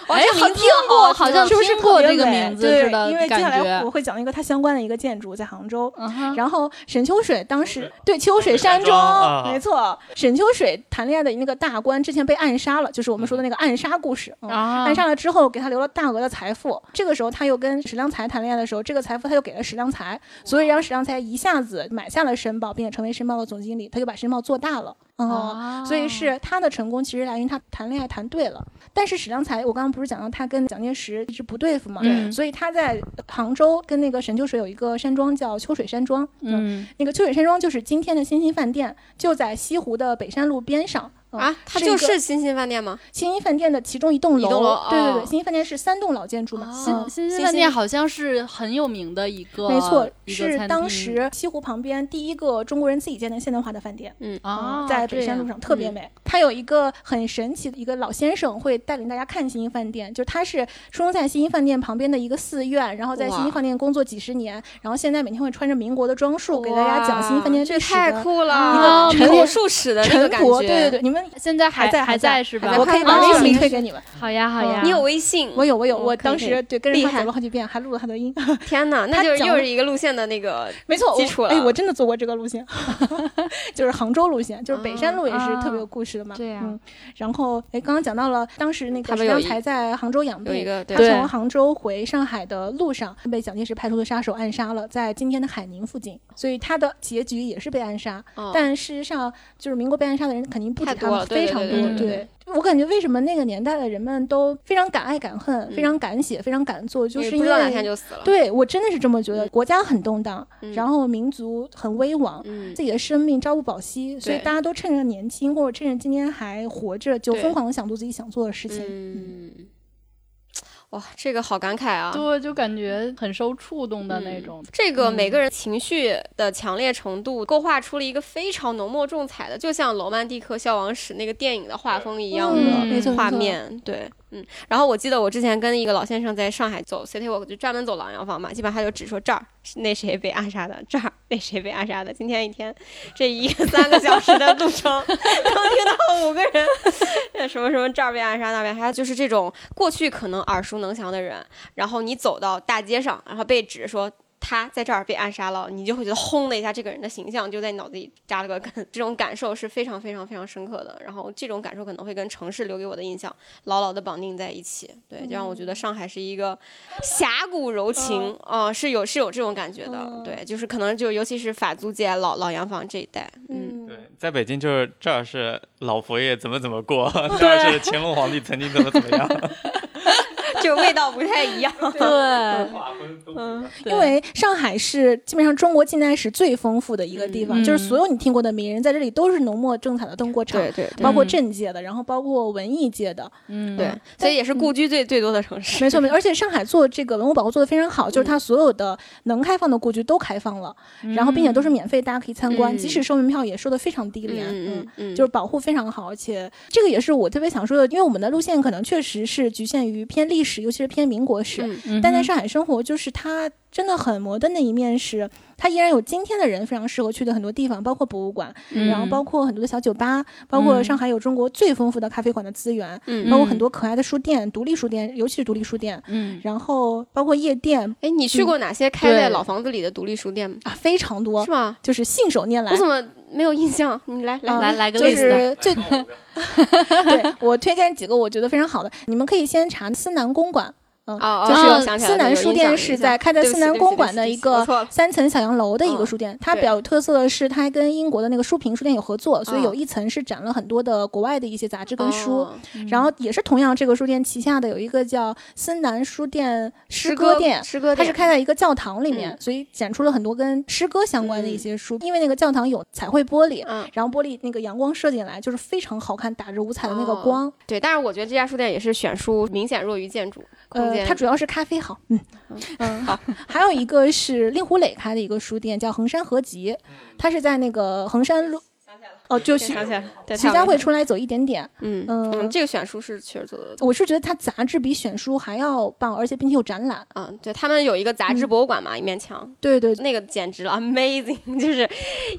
哇，哎好这名字好好像是不是听过这个名字对似的因为接下来我会讲一个它相关的一个建筑在杭州。嗯，然后沈秋水当时对秋水山庄啊。没错，沈秋水谈恋爱的那个大官之前被暗杀了，就是我们说的那个暗杀故事。嗯啊暗杀了之后，给他留了大额的财富。这个时候，他又跟史良才谈恋爱的时候，这个财富他又给了史良才，所以让史良才一下子买下了申报，并且成为申报的总经理，他就把申报做大了。嗯，哦所以是他的成功其实来源于他谈恋爱谈对了。但是史良才，我刚刚不是讲到他跟蒋介石一直不对付嘛，嗯所以他在杭州跟那个沈秋水有一个山庄叫秋水山庄，嗯，那个秋水山庄就是今天的新兴饭店，就在西湖的北山路边上。嗯啊，它就是新兴饭店吗？新兴饭店的其中一栋楼。栋楼对对对，哦新兴饭店是三栋老建筑嘛。新新新饭店好像是很有名的一个，没错，是当时西湖旁边第一个中国人自己建的现代化的饭店。嗯啊，嗯在北山路上特别嗯美。它有一个很神奇的一个老先生会带领大家看新兴饭店，就是他是出生在新兴饭店旁边的一个寺院，然后在新兴饭店工作几十年，然后现在每天会穿着民国的装束给大家讲新兴饭店这历史的。太酷了，啊一个口陈列述史的那个感陈国，觉，对对对，你们现在还在还在是吧？我可以把微信哦推给你们。好呀好呀，你有微信？我有我有，哦我当时对跟着他走了好几遍，还录了他的音。天哪，那就是又是一个路线的那个，没错，基础了我哎，我真的走过这个路线，就是杭州路线，就是北山路也是特别有故事的嘛。对呀嗯，然后哎，刚刚讲到了当时那个他们有一才在杭州养病，有一个对对他从杭州回上海的路上被蒋介石派出的杀手暗杀了，在今天的海宁附近，所以他的结局也是被暗杀。哦但事实上，就是民国被暗杀的人肯定不止他了，非常多。对我感觉为什么那个年代的人们都非常敢爱敢恨，非常敢写，非常敢做，就是因因为不知道哪天就死了。对我真的是这么觉得。国家很动荡，嗯然后民族很危亡。嗯，自己的生命朝不保夕，所以大家都趁着年轻或者趁着今天还活着，就疯狂的想做自己想做的事情。嗯，哇，这个好感慨啊！对，就感觉很受触动的那种。这个每个人情绪的强烈程度，勾画出了一个非常浓墨重彩的，就像《罗曼蒂克消亡史》那个电影的画风一样的画面。对，嗯。然后我记得我之前跟一个老先生在上海走 City Walk，就专门走老洋房嘛，基本上他就只说这儿那谁被暗杀的，这儿那谁被暗杀的。今天一天这一个三个小时的路程，能听到五个人什么什么这儿被暗杀那边还有，就是这种过去可能耳熟能详的人，然后你走到大街上，然后被指说他在这儿被暗杀了，你就会觉得轰的一下，这个人的形象就在你脑子里扎了个根。这种感受是非常非常非常深刻的。然后这种感受可能会跟城市留给我的印象牢牢的绑定在一起。对，就让我觉得上海是一个侠骨柔情啊、是有是有这种感觉的。嗯对，就是可能就尤其是法租界老老洋房这一带，嗯，对，在北京就是这儿是老佛爷怎么怎么过，这儿是乾隆皇帝曾经怎么怎么样。这个味道不太一样。对，嗯，因为上海是基本上中国近代史最丰富的一个地方，嗯。就是所有你听过的名人在这里都是浓墨重彩的登过场，对对对。包括政界的，然后包括文艺界的，嗯，对，所以也是故居最最多的城市。没错没错。而且上海做这个文物保护做的非常好，就是它所有的能开放的故居都开放了，然后并且都是免费，大家可以参观，嗯。即使收门票也收的非常低廉，嗯嗯嗯，就是保护非常好，而且这个也是我特别想说的，因为我们的路线可能确实是局限于偏历史，尤其是偏民国史，但在上海生活，就是它真的很摩登的一面是，它依然有今天的人非常适合去的很多地方，包括博物馆，嗯。然后包括很多的小酒吧，包括嗯。上海有中国最丰富的咖啡馆的资源，嗯包括很多可爱的书店、独立书店，尤其是独立书店，嗯，然后包括夜店哎，你去过哪些开在老房子里的独立书店吗？啊，非常多是，吗？就是信手拈来我。怎么没有印象？你来来啊来来个就 list 是最 对我推荐几个我觉得非常好的，你们可以先查思南公馆。嗯，就是思南书店是在开在思南公馆的一个三层小洋楼的一个嗯书店，它比较有特色的是它还跟英国的那个书评书店有合作，所以哦有一层是展了很多的国外的一些杂志跟书。哦然后也是同样，这个书店旗下的有一个叫思南书店诗歌店，诗歌店它是开在一个教堂里面，嗯所以展出了很多跟诗歌相关的一些书。因为那个教堂有彩绘玻璃，嗯，然后玻璃那个阳光射进来，就是非常好看，打着五彩的那个哦光。对，但是我觉得这家书店也是选书明显弱于建筑空呃，间。它主要是咖啡好，嗯嗯 好。还有一个是令狐磊开的一个书店，叫衡山合集，它是在那个衡山路。哦，就徐徐家汇，出来走一点点。嗯嗯嗯，这个选书是确实做的。我是觉得它杂志比选书还要棒，而且并且有展览。嗯，对他们有一个杂志博物馆嘛，一面墙，对对那个简直了，amazing，就是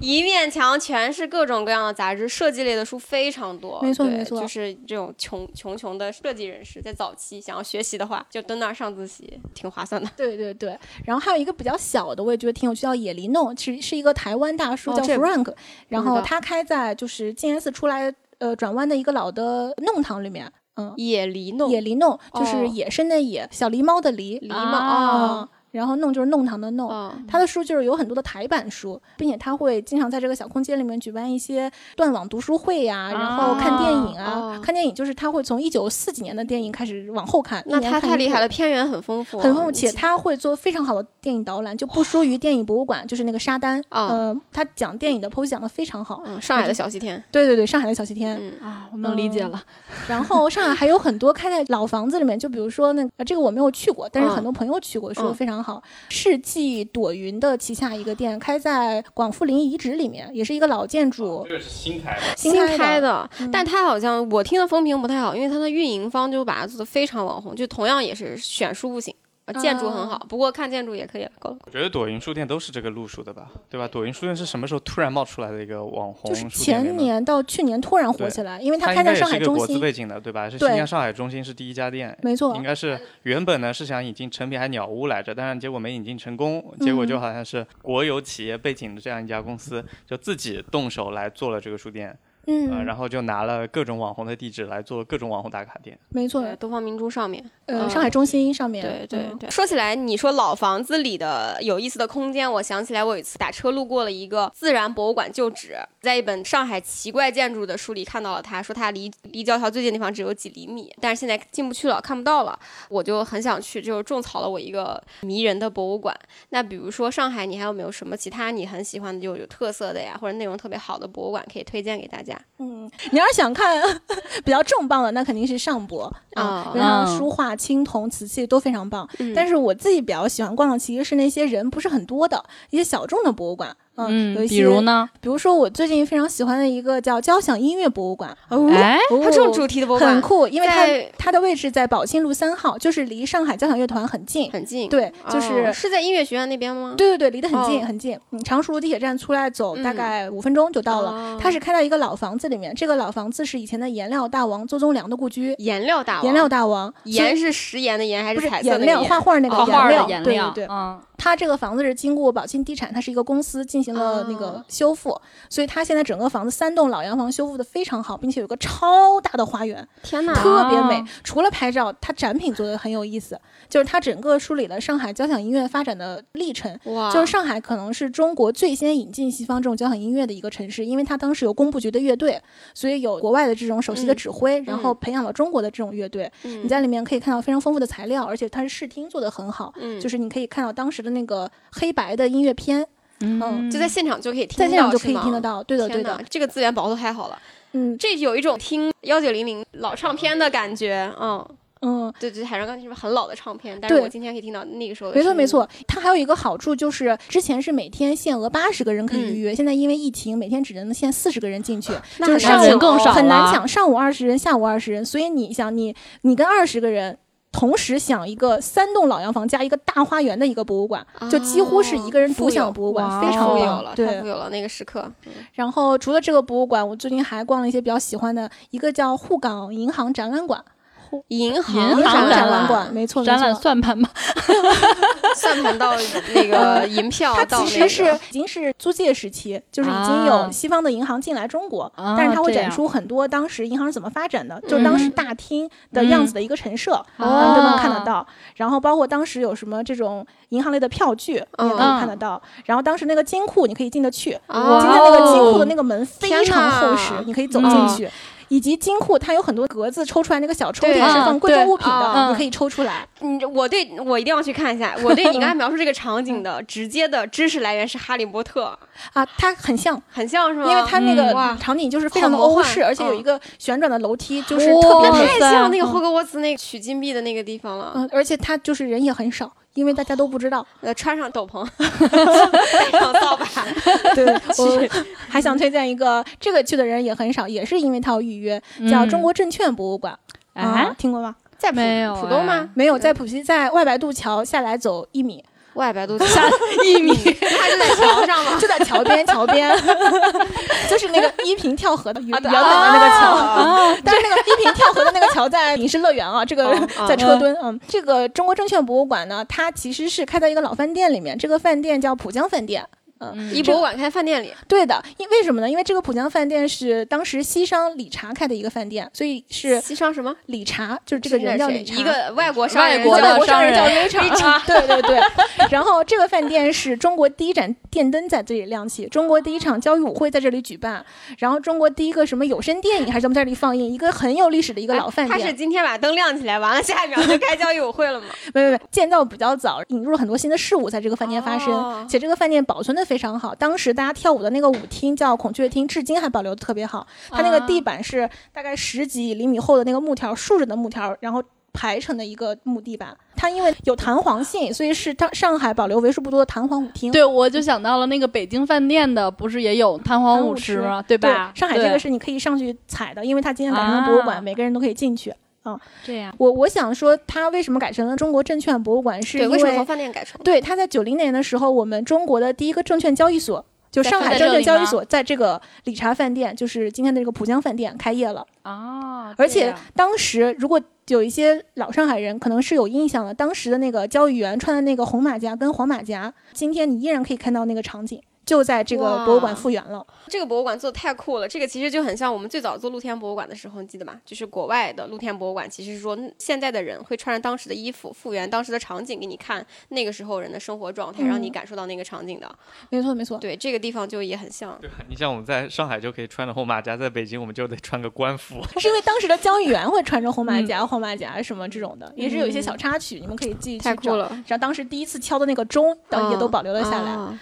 一面墙全是各种各样的杂志，设计类的书非常多。没错没错就是这种穷穷穷的设计人士，在早期想要学习的话，就蹲那儿上自习，挺划算的。对对对，然后还有一个比较小的，我也觉得挺有趣，叫野梨弄，其实是一个台湾大叔叫 Frank，、然后他开在就是静安寺出来呃转弯的一个老的弄堂里面，嗯，野狸弄，野狸弄就是哦。野生的野，小狸猫的狸，狸猫啊哦，然后弄就是弄堂的弄。哦，他的书就是有很多的台版书，并且他会经常在这个小空间里面举办一些断网读书会呀、然后看电影啊。哦看电影就是他会从一九四几年的电影开始往后看，那他太厉害了，片源很丰富，很丰富，且他会做非常好的电影导览，就不输于电影博物馆，就是那个沙丹。啊呃，他讲电影的剖析讲的非常好。嗯，上海的小西天，对对对，上海的小西天。嗯啊，我能理解了。然后上海还有很多开在老房子里面，就比如说那这个我没有去过，但是嗯很多朋友去过，说嗯非常好。世纪朵云的旗下一个店开在广富林遗址里面，也是一个老建筑，这个是新开的，新开开的，嗯但它好像我听的风评不太好，因为它的运营方就把它做的非常网红，就同样也是选书不行，呃建筑很好，不过看建筑也可以了，够了。我觉得朵云书店都是这个路数的吧，对吧？朵云书店是什么时候突然冒出来的一个网红就是书店？前年到去年突然火起来，因为它它开在上应该也是一个海中心，国资背景的，对吧？是对新疆上海中心是第一家店，没错应，该是原本呢是想引进成品还鸟屋来着，但是结果没引进成功，结果嗯就好像是国有企业背景的这样一家公司，就自己动手来做了这个书店。嗯，呃，然后就拿了各种网红的地址来做各种网红打卡店。没错，东方明珠上面。呃，嗯上海中心上面，嗯对对对，说起来，你说老房子里的有意思的空间，我想起来我有一次打车路过了一个自然博物馆旧址，在一本上海奇怪建筑的书里看到了它，说它离离教条最近的地方只有几厘米，但是现在进不去了，看不到了，我就很想去，就种草了我一个迷人的博物馆。那比如说上海，你还有没有什么其他你很喜欢的、就有特色的呀，或者内容特别好的博物馆可以推荐给大家？嗯，你要是想看 比较重磅的，那肯定是上博啊啊，因为它的嗯书画、青铜、瓷器都非常棒。嗯但是我自己比较喜欢逛的其实是那些人不是很多的一些小众的博物馆。嗯，有一些，比如呢？比如说我最近非常喜欢的一个叫交响音乐博物馆，哦哎，它这种主题的博物馆很酷，因为它它的位置在宝庆路三号，就是离上海交响乐团很近。很近，对，就是、哦是在音乐学院那边吗？对对对，离得很近、哦很近。嗯，常熟路地铁站出来走大嗯概五分钟就到了。哦它是开到一个老房子里面，这个老房子是以前的颜料大王邹宗良的故居。颜料大王，颜料大王，颜是食盐的盐还不是彩色的颜料画画那个颜料，对对对。嗯，它这个房子是经过宝庆地产，它是一个公司进行了那哦个修复，所以它现在整个房子三栋老洋房修复的非常好，并且有个超大的花园，天哪，特别美。啊。除了拍照，它展品做的很有意思，就是它整个梳理了上海交响音乐发展的历程。哇，就是上海可能是中国最先引进西方这种交响音乐的一个城市，因为它当时有工部局的乐队，所以有国外的这种首席的指挥，然后培养了中国的这种乐队。嗯。你在里面可以看到非常丰富的材料，而且它是视听做的很好，嗯。就是你可以看到当时的那个黑白的音乐片，嗯就在现场就可以听到，在现场就可以听得。到。对的，对的，，这个资源保护太好了，嗯这有一种听幺九零零老唱片的感觉，嗯，嗯。对对，海上钢琴是很老的唱片，但是对我今天可以听到那个时候的没错没错，它还有一个好处就是，之前是每天限额八十个人可以嗯预约，现在因为疫情，每天只能限四十个人进去，就是上午更少了很难抢，上午二十人，下午二十人，所以你想你你跟二十个人。同时享一个三栋老洋房加一个大花园的一个博物馆，就几乎是一个人独享博物馆，非常棒富有了，。太对。富，有了那个时刻，然后除了这个博物馆，我最近还逛了一些比较喜欢的，一个叫沪港银行展览馆，银银行银行展览览馆，没错没展览错。算盘吗？算盘到那个银票它到那个其实是已经是租界时期，就是已经有啊西方的银行进来中国，啊但是它会展出很多当时银行是怎么发展的，就是当时嗯大厅的样子的一个陈设，都能哦看得到。然后包括当时有什么这种银行类的票据，你也可以嗯看得到。然后当时那个金库你可以进得去，哦今天那个金库的那个门非常厚实，你可以走进嗯去。以及金库它有很多格子抽出来，那个小抽屉对是放贵重嗯物品的，你可以抽出来。你我对我一定要去看一下。我对 你刚才描述这个场景的直接的知识来源是《哈利波特啊，它很像，》，很像是吗？因为它那个场景就是非常的欧式，而且有嗯一个旋转的楼梯，就是特别太像那个嗯霍格沃茨那个取金币的那个地方了。嗯，而且它就是人也很少，因为大家都不知道。呃，穿上斗篷，带上扫把，对，我还想推荐一个，这个去的人也很少，也是因为他要预约，叫中国证券博物馆。啊哎，，听过吗？在浦没有浦东吗哎？没有，在浦西，在外白渡桥下来走一米，外白渡下一米，它就在桥上嘛？就在桥边，桥边，就是那个依萍跳河的原本的那个桥。啊，但是那个依萍跳河的那个桥在影视乐园啊，这个在车墩。嗯，这个中国证券博物馆呢，它其实是开在一个老饭店里面，这个饭店叫浦江饭店。嗯，一博物馆开饭店里，对的，因为什么呢？因为这个浦江饭店是当时西商理查开的一个饭店，所以是西商什么？理查，就是这个人叫理查，一个外国商人外国叫的商人叫理 Richard，对对对。然后这个饭店是中国第一盏电灯在这里亮起，中国第一场交谊舞会在这里举办，然后中国第一个什么有声电影还是怎么在这里放映，一个很有历史的一个老饭店他是。今天把灯亮起来，完了下一秒就开交谊舞会了吗？没没没，建造比较早，引入了很多新的事物在这个饭店发生，哦且这个饭店保存的非常好。当时大家跳舞的那个舞厅叫孔雀厅，至今还保留的特别好。它那个地板是大概十几厘米厚的那个木条，竖着的木条，然后排成的一个木地板。它因为有弹簧性，所以是上上海保留为数不多的弹簧舞厅。对，我就想到了那个北京饭店的，不是也有弹簧舞池池吗？对吧？上海这个是你可以上去踩的，因为它今天改成了博物馆，啊每个人都可以进去。这样。我我想说，它为什么改成了中国证券博物馆？是，因为什么从饭店改成？对，它在九零年的时候，我们中国的第一个证券交易所，就上海证券交易所，在这个理查饭店，就是今天的这个浦江饭店开业了。啊，而且当时如果有一些老上海人可能是有印象的，当时的那个交易员穿的那个红马甲跟黄马甲，今天你依然可以看到那个场景。就在这个博物馆复原了。这个博物馆做的太酷了，这个其实就很像我们最早做露天博物馆的时候，你记得吗？就是国外的露天博物馆，其实是说现在的人会穿着当时的衣服，复原当时的场景给你看那个时候人的生活状态，让你嗯感受到那个场景的。没错没错，对，这个地方就也很像。对吧？你像我们在上海就可以穿着红马甲，在北京我们就得穿个官服。是因为当时的交易员会穿着红马嗯甲、黄马甲什么这种的，也是有一些小插曲，你们可以自己去找。太酷了然后当时第一次敲的那个钟，当也都保留了下来。啊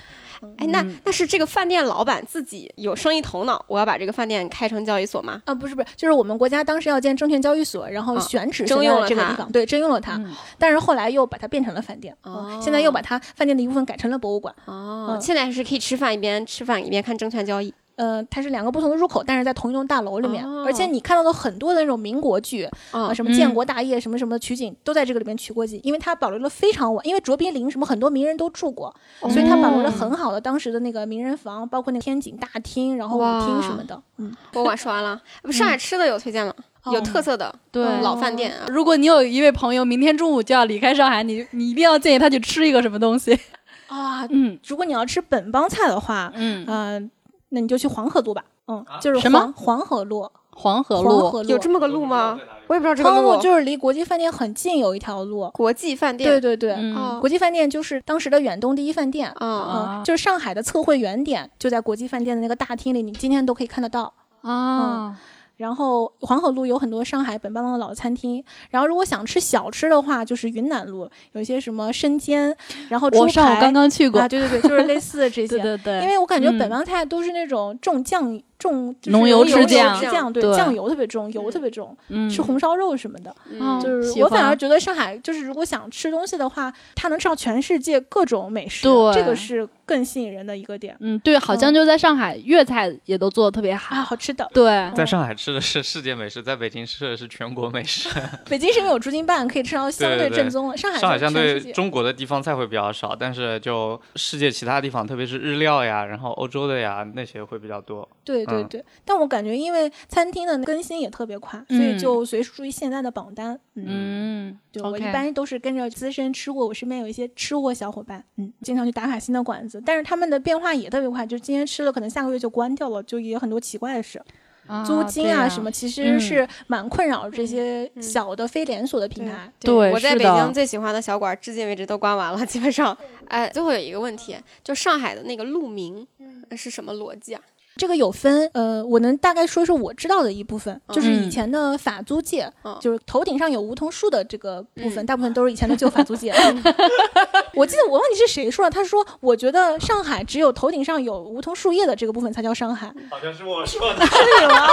哎，那那是这个饭店老板自己有生意头脑，我要把这个饭店开成交易所吗？啊，不是不是，就是我们国家当时要建证券交易所，然后啊选址征用了这个地方，对，征用了它，嗯但是后来又把它变成了饭店，哦嗯现在又把它饭店的一部分改成了博物馆。哦，嗯现在是可以吃饭一边吃饭一边看证券交易。呃，它是两个不同的入口，但是在同一栋大楼里面，哦而且你看到的很多的那种民国剧啊、啊什么建国大业什么什么的取景，都在这个里面取过景，因为它保留了非常晚，因为卓别林什么很多名人都住过，所以它保留了很好的当时的那个名人房，包括那个天井大厅，然后舞厅什么的。嗯，博物馆说完了，不，上海吃的有推荐吗？有特色的对老饭店啊。如果你有一位朋友明天中午就要离开上海，你你一定要建议他去吃一个什么东西。啊，嗯如果你要吃本帮菜的话，嗯，呃，那你就去黄河路吧。嗯，就是什么黄黄河路，黄河黄路河路有这么个路吗？我也不知道这个黄河路。就是离国际饭店很近，有一条路。国际饭店。对对对，嗯哦国际饭店就是当时的远东第一饭店。啊啊嗯，就是上海的测绘原点就在国际饭店的那个大厅里，你今天都可以看得到。啊，然后黄河路有很多上海本帮的老餐厅，然后如果想吃小吃的话，就是云南路有一些什么生煎，然后猪我上刚刚去过啊，，对对对，就是类似的这 些。对对对，因为我感觉嗯本帮菜都是那种重酱重就是浓油油赤酱酱，对对酱油特别重，油特别重，嗯吃红烧肉什么的。嗯就是我反而觉得上海，就是如果想吃东西的话，它能吃到全世界各种美食，对这个是更吸引人的一个点嗯，对，好像就在上海，粤菜也都做的特别啊，好。好吃的。对，在上海吃的是世界美食，在北京吃的是全国美食。北京是因为有驻京办，可以吃到相对对对正宗的。上海上海相对中国的地方菜会比较少，但是就世界其他地方，特别是日料呀，然后欧洲的呀那些会比较多。对对对对，但我感觉因为餐厅的更新也特别快，所以就随时注意现在的榜单。嗯，嗯，对我一般都是跟着资深吃货，我身边有一些吃货小伙伴，嗯，经常去打卡新的馆子，但是他们的变化也特别快，就今天吃了，可能下个月就关掉了，就也有很多奇怪的事，租金啊啊什么，其实是蛮困扰这些小的非连锁的平台。对我在北京最喜欢的小馆，至今为止都关完了，基本上。哎，最后有一个问题，就上海的那个路名呃是什么逻辑啊？这个有分，呃，我能大概说说我知道的一部分，就是以嗯前的法租界，嗯就是头顶上有梧桐树的这个部分，嗯大部分都是以前的旧法租界。我记得我忘记是谁说了，他说我觉得上海只有头顶上有梧桐树叶的这个部分才叫上海，好像是我说的。是你吗？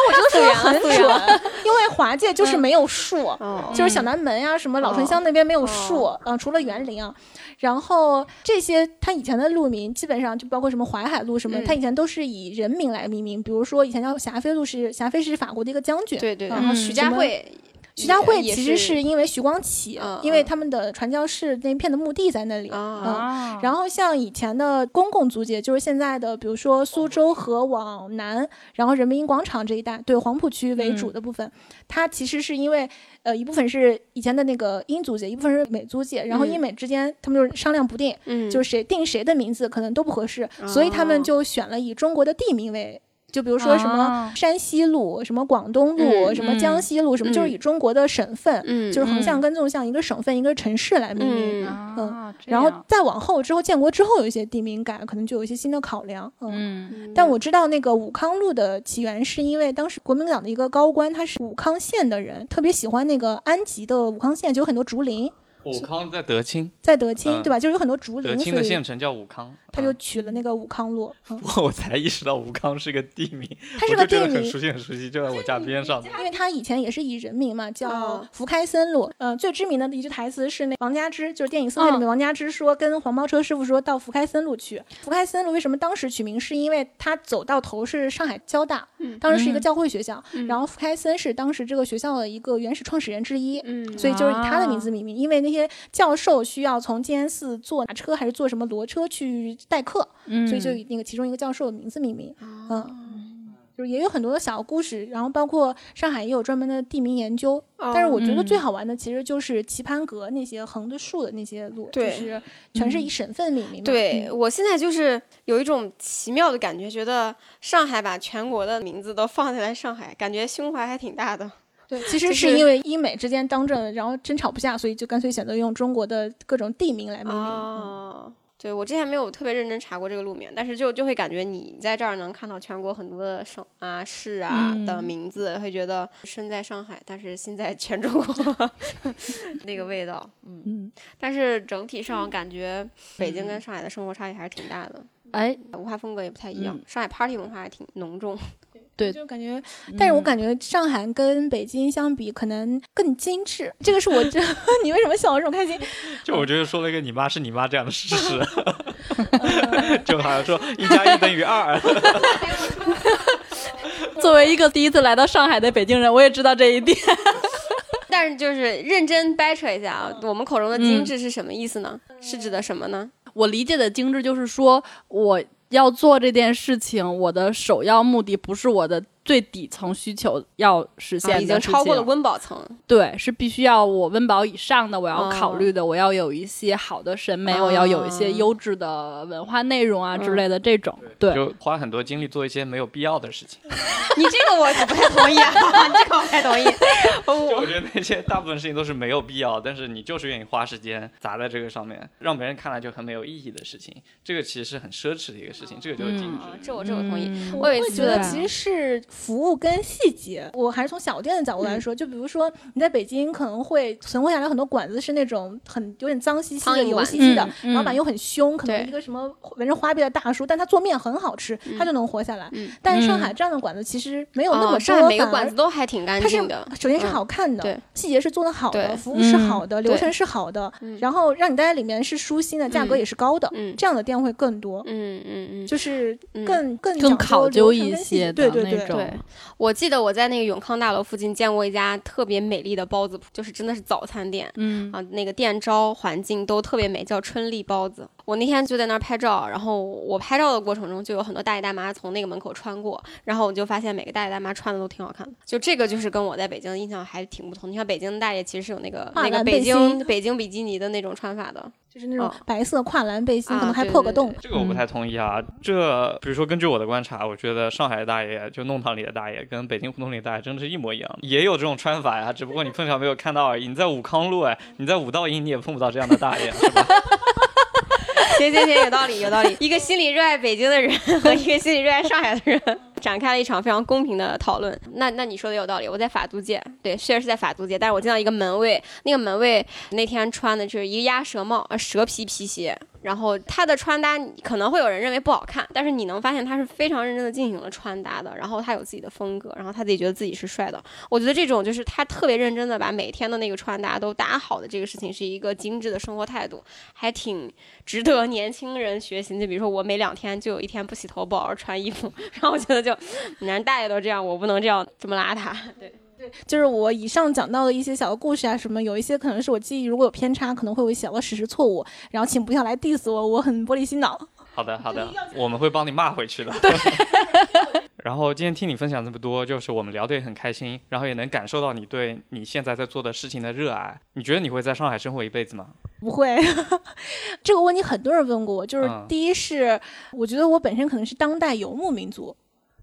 那我觉得 说的很准，因为华界就是没有树。哦。就是小南门呀、什么老城乡那边没有树，哦。嗯、除了园林啊，然后这些它以前的路名基本上就包括什么淮海路什么，嗯。它以前都是以人名来命名，比如说以前叫霞飞路是霞飞是法国的一个将军，对对，嗯然后徐家汇，徐家汇其实是因为徐光启，嗯因为嗯。他们的传教士那片的墓地在那里。啊，啊，然后像以前的公共租界，就是现在的，比如说苏州河往南，然后人民广场这一带，对黄浦区为主的部分，它其实是因为呃一部分是以前的那个英租界，一部分是美租界，然后嗯。英美之间他们就是商量不定，嗯，就是谁定谁的名字可能都不合适，所以他哦们就选了以中国的地名为。就比如说什么啊山西路、什么广东路、嗯什么江西路，什么就是以中国的省份，嗯就是横向嗯跟纵向一个省份一个城市来命名。嗯啊，这然后再往后之后，建国之后有一些地名改，可能就有一些新的考量。嗯，嗯但我知道那个武康路的起源是因为当时国民党的一个高官，他是武康县的人，特别喜欢那个安吉的武康县，就有很多竹林，武康在德清，在德清，嗯对吧？就是有很多竹林，德清的县城叫武康，他就嗯取了那个武康路。嗯，我才意识到武康是个地名，它是个地名很熟悉很熟悉，就在我家边上。因为他以前也是以人名嘛，叫哦福开森路。呃，最知名的一句台词是那王佳芝，就是电影《色戒》里面王佳芝说，跟黄包车师傅说到福开森路去。福开森路为什么当时取名？是因为他走到头是上海交大，当时是一个教会学校，然后福开森是当时这个学校的一个原始创始人之一。嗯所以就是以他的名字命名，因为那些教授需要从静安寺坐马车还是坐什么骡车去代课，嗯所以就以那个其中一个教授的名字命名。嗯，就是也有很多的小故事，然后包括上海也有专门的地名研究。但是我觉得嗯最好玩的其实就是棋盘格那些横的竖的那些路，就对是全是以省份命名嘛。对、嗯我现在就是有一种奇妙的感觉，觉得上海把全国的名字都放在了上海，感觉胸怀还挺大的。对，其实是是因为英美之间当政，然后争吵不下，所以就干脆选择用中国的各种地名来命名。嗯哦，对我之前没有特别认真查过这个路名，但是就就会感觉你在这儿能看到全国很多的省啊、市啊嗯的名字，会觉得身在上海，但是心在全中国 那个味道。嗯，嗯，但是整体上感觉北京跟上海的生活差异还是挺大的，哎，文化风格也不太一样。嗯上海 party 文化还挺浓重。对就感觉，但是我感觉上海跟北京相比，可能更精致。这个是我这，你为什么笑得这么开心？就我觉得说了一个你妈是你妈这样的事实，就好像说一加一等于二。作为一个第一次来到上海的北京人，我也知道这一点。但是就是认真掰扯一下啊，我们口中的精致是什么意思呢？是指的什么呢？我理解的精致就是说，我要做这件事情，我的首要目的不是我的最底层需求要实现啊，已经超过了。温饱层。对，是必须要我温饱以上的，我要哦考虑的，我要有一些好的审美，哦我要有一些优质的文化内容啊之类的这种。对，就花很多精力做一些没有必要的事情。你这个我可不太同意，啊，你这个我不太同意。就我觉得那些大部分事情都是没有必要，但是你就是愿意花时间砸在这个上面，让别人看来就很没有意义的事情，这个其实是很奢侈的一个事情，这个就是精致。啊这我这我同意。嗯我有一次觉得其实是服务跟细节。我还是从小店的角度来说，就比如说你在北京可能会存活下来很多馆子是那种很有点脏兮兮的、油兮兮的，老板又很凶，可能一个什么纹着花臂的大叔，但他做面很好吃，他就能活下来。嗯但是上海这样的馆子其实没有那么哦，多，上海每个馆子都还挺干它是。首先是嗯好看的，对细节是做的好的，服务是嗯好的，对流程是好的，嗯然后让你待在里面是舒心的，价格嗯也是高的，嗯这样的店会更多，嗯嗯嗯，就是嗯更更更讲考究一究流程跟细些对对对的那种对，我记得我在那个永康大楼附近见过一家特别美丽的包子铺，就是真的是早餐店。嗯啊，那个店招环境都特别美，叫春丽包子。我那天就在那儿拍照，然后我拍照的过程中，就有很多大爷大妈从那个门口穿过，然后我就发现每个大爷大妈穿的都挺好看的。就这个就是跟我在北京的印象还挺不同。你像北京的大爷其实是有那个那个北京北京比基尼的那种穿法的。就是那种哦白色跨栏背心，啊可能还破个洞。这个我不太同意啊，这比如说根据我的观察，我觉得上海的大爷就弄堂里的大爷跟北京胡同里的大爷真的是一模一样，也有这种穿法呀，只不过你碰巧没有看到而已。你在武康路哎，你在五道营你也碰不到这样的大爷，是吧？行行行，有道理有道理。一个心里热爱北京的人和一个心里热爱上海的人，展开了一场非常公平的讨论。那那你说的有道理，我在法租界，对，虽然是在法租界，但是我见到一个门卫，那个门卫那天穿的就是一个鸭舌帽，呃，蛇皮皮鞋。然后他的穿搭可能会有人认为不好看，但是你能发现他是非常认真的进行了穿搭的。然后他有自己的风格，然后他自己觉得自己是帅的。我觉得这种就是他特别认真的把每天的那个穿搭都搭好的这个事情，是一个精致的生活态度，还挺值得年轻人学习。就比如说我每两天就有一天不洗头不好好穿衣服，然后我觉得就，男大爷都这样，我不能这样这么邋遢。对，就是我以上讲到的一些小的故事啊，什么有一些可能是我记忆如果有偏差，可能会有小的史实错误，然后请不要来 diss 我，我很玻璃心脑。好的，好的，我们会帮你骂回去的。对 然后今天听你分享这么多，就是我们聊得也很开心，然后也能感受到你对你现在在做的事情的热爱。你觉得你会在上海生活一辈子吗？不会，这个问题很多人问过我。就是嗯第一是，我觉得我本身可能是当代游牧民族，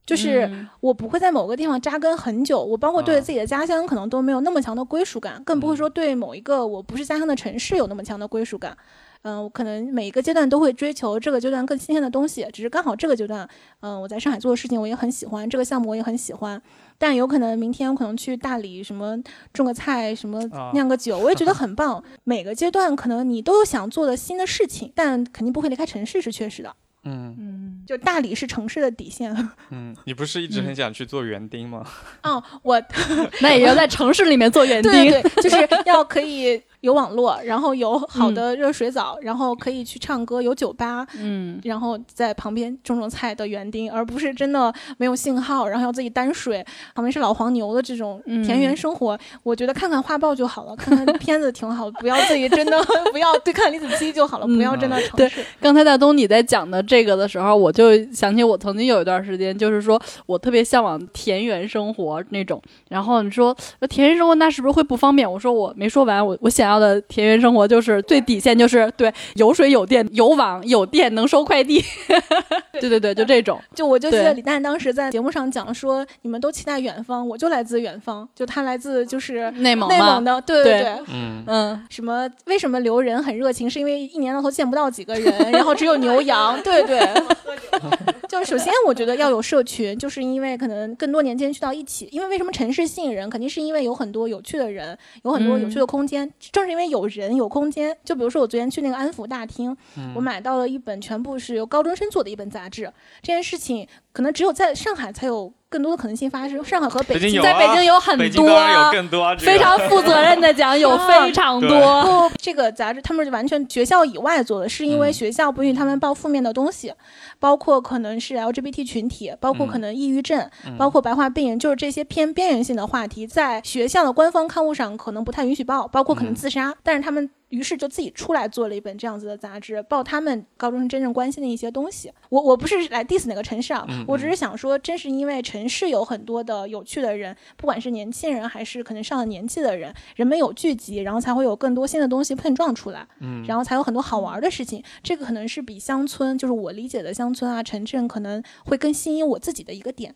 就是嗯我不会在某个地方扎根很久，我包括对嗯自己的家乡可能都没有那么强的归属感，更不会说对某一个我不是家乡的城市有那么强的归属感。嗯，我可能每一个阶段都会追求这个阶段更新鲜的东西，只是刚好这个阶段，嗯，我在上海做的事情我也很喜欢，这个项目我也很喜欢，但有可能明天我可能去大理什么种个菜，什么啊酿个酒，我也觉得很棒。每个阶段可能你都有想做的新的事情，但肯定不会离开城市是确实的。嗯嗯，就大理是城市的底线。嗯，你不是一直很想去做园丁吗？哦，我 那也要在城市里面做园丁。对对对，就是要可以有网络，然后有好的热水澡，然后可以去唱歌，有酒吧，嗯，然后在旁边种种菜的园丁，而不是真的没有信号，然后要自己担水，旁边是老黄牛的这种田园生活。我觉得看看画报就好了，看看片子挺好，不要自己真的 不要对看李子柒就好了，不要真的城市。刚才大东你在讲的这个的时候，我就想起我曾经有一段时间，就是说我特别向往田园生活那种。然后你说田园生活那是不是会不方便？我说我没说完，我我想要的田园生活就是最底线就是对有水有电有网有电能收快递。对对对，就这种。就我就记得李诞当时在节目上讲说，你们都期待远方，我就来自远方，就他来自就是内蒙内蒙的，对对对，嗯嗯，什么为什么留人很热情？是因为一年到头见不到几个人，然后只有牛羊，对对。就是首先我觉得要有社群，就是因为可能更多年轻人去到一起。因为为什么城市吸引人，肯定是因为有很多有趣的人，有很多有趣的空间。正是因为有人有空间，就比如说我昨天去那个安抚大厅，我买到了一本全部是由高中生做的一本杂志。这件事情可能只有在上海才有。更多的可能性发生，上海和北京在北京有很多，有更多、啊，非常负责任的讲，有 非常多。不，这个杂志他们是完全学校以外做的，是因为学校不允许他们报负面的东西，包括可能是 LGBT 群体，包括可能抑郁症，嗯、包括白化病人，就是这些偏边缘性的话题，在学校的官方刊物上可能不太允许报，包括可能自杀，嗯、但是他们。于是就自己出来做了一本这样子的杂志，报他们高中生真正关心的一些东西。我我不是来 diss 哪个城市啊，嗯、我只是想说，正是因为城市有很多的有趣的人，不管是年轻人还是可能上了年纪的人，人们有聚集，然后才会有更多新的东西碰撞出来，嗯，然后才有很多好玩的事情。这个可能是比乡村，就是我理解的乡村啊、城镇，可能会更吸引我自己的一个点。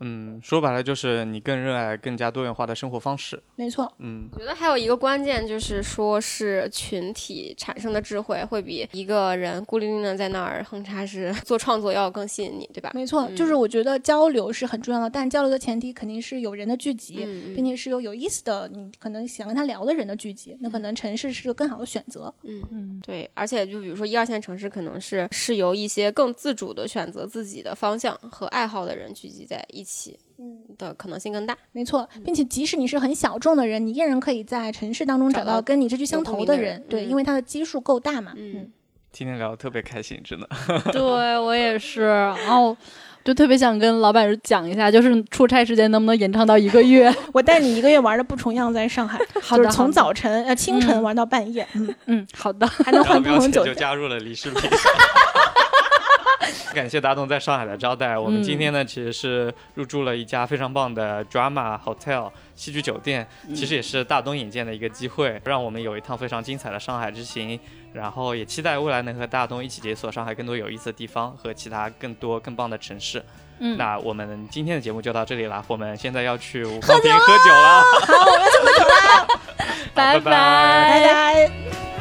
嗯，说白了就是你更热爱更加多元化的生活方式。没错，嗯，我觉得还有一个关键就是说是群体产生的智慧会比一个人孤零零的在那儿哼嚓是做创作要更吸引你，对吧？没错，就是我觉得交流是很重要的，但交流的前提肯定是有人的聚集，嗯、并且是有有意思的，你可能想跟他聊的人的聚集，那可能城市是个更好的选择。嗯。嗯，对，而且就比如说一二线城市，可能是是由一些更自主的选择自己的方向和爱好的人聚集在一起。嗯的可能性更大，没错，并且即使你是很小众的人，你依然可以在城市当中找到跟你志趣相投的人，对，嗯、因为它的基数够大嘛。嗯，今天聊的特别开心，真的。对我也是，然后就特别想跟老板讲一下，就是出差时间能不能延长到一个月？我带你一个月玩的不重样，在上海，好就是从早晨呃清晨玩到半夜。嗯嗯，好的，还能换不同酒就加入了李视频。感谢大东在上海的招待。我们今天呢，其实是入住了一家非常棒的 Drama Hotel 戏剧酒店，其实也是大东引荐的一个机会，让我们有一趟非常精彩的上海之行。然后也期待未来能和大东一起解锁上海更多有意思的地方和其他更多更棒的城市。嗯，那我们今天的节目就到这里了，我们现在要去五康亭喝酒了。好，我们要去喝酒了，拜拜拜拜。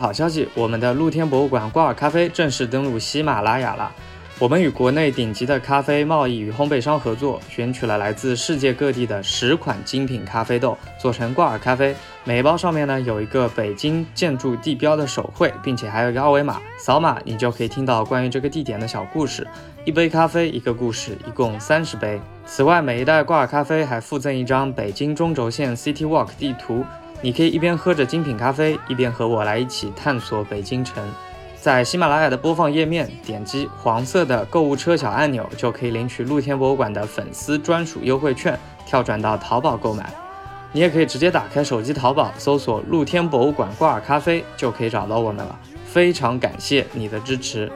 好消息，我们的露天博物馆挂耳咖啡正式登陆喜马拉雅了。我们与国内顶级的咖啡贸易与烘焙商合作，选取了来自世界各地的十款精品咖啡豆，做成挂耳咖啡。每一包上面呢有一个北京建筑地标的手绘，并且还有一个二维码，扫码你就可以听到关于这个地点的小故事。一杯咖啡一个故事，一共三十杯。此外，每一袋挂耳咖啡还附赠一张北京中轴线 City Walk 地图。你可以一边喝着精品咖啡，一边和我来一起探索北京城。在喜马拉雅的播放页面，点击黄色的购物车小按钮，就可以领取露天博物馆的粉丝专属优惠券，跳转到淘宝购买。你也可以直接打开手机淘宝，搜索“露天博物馆挂耳咖啡”，就可以找到我们了。非常感谢你的支持。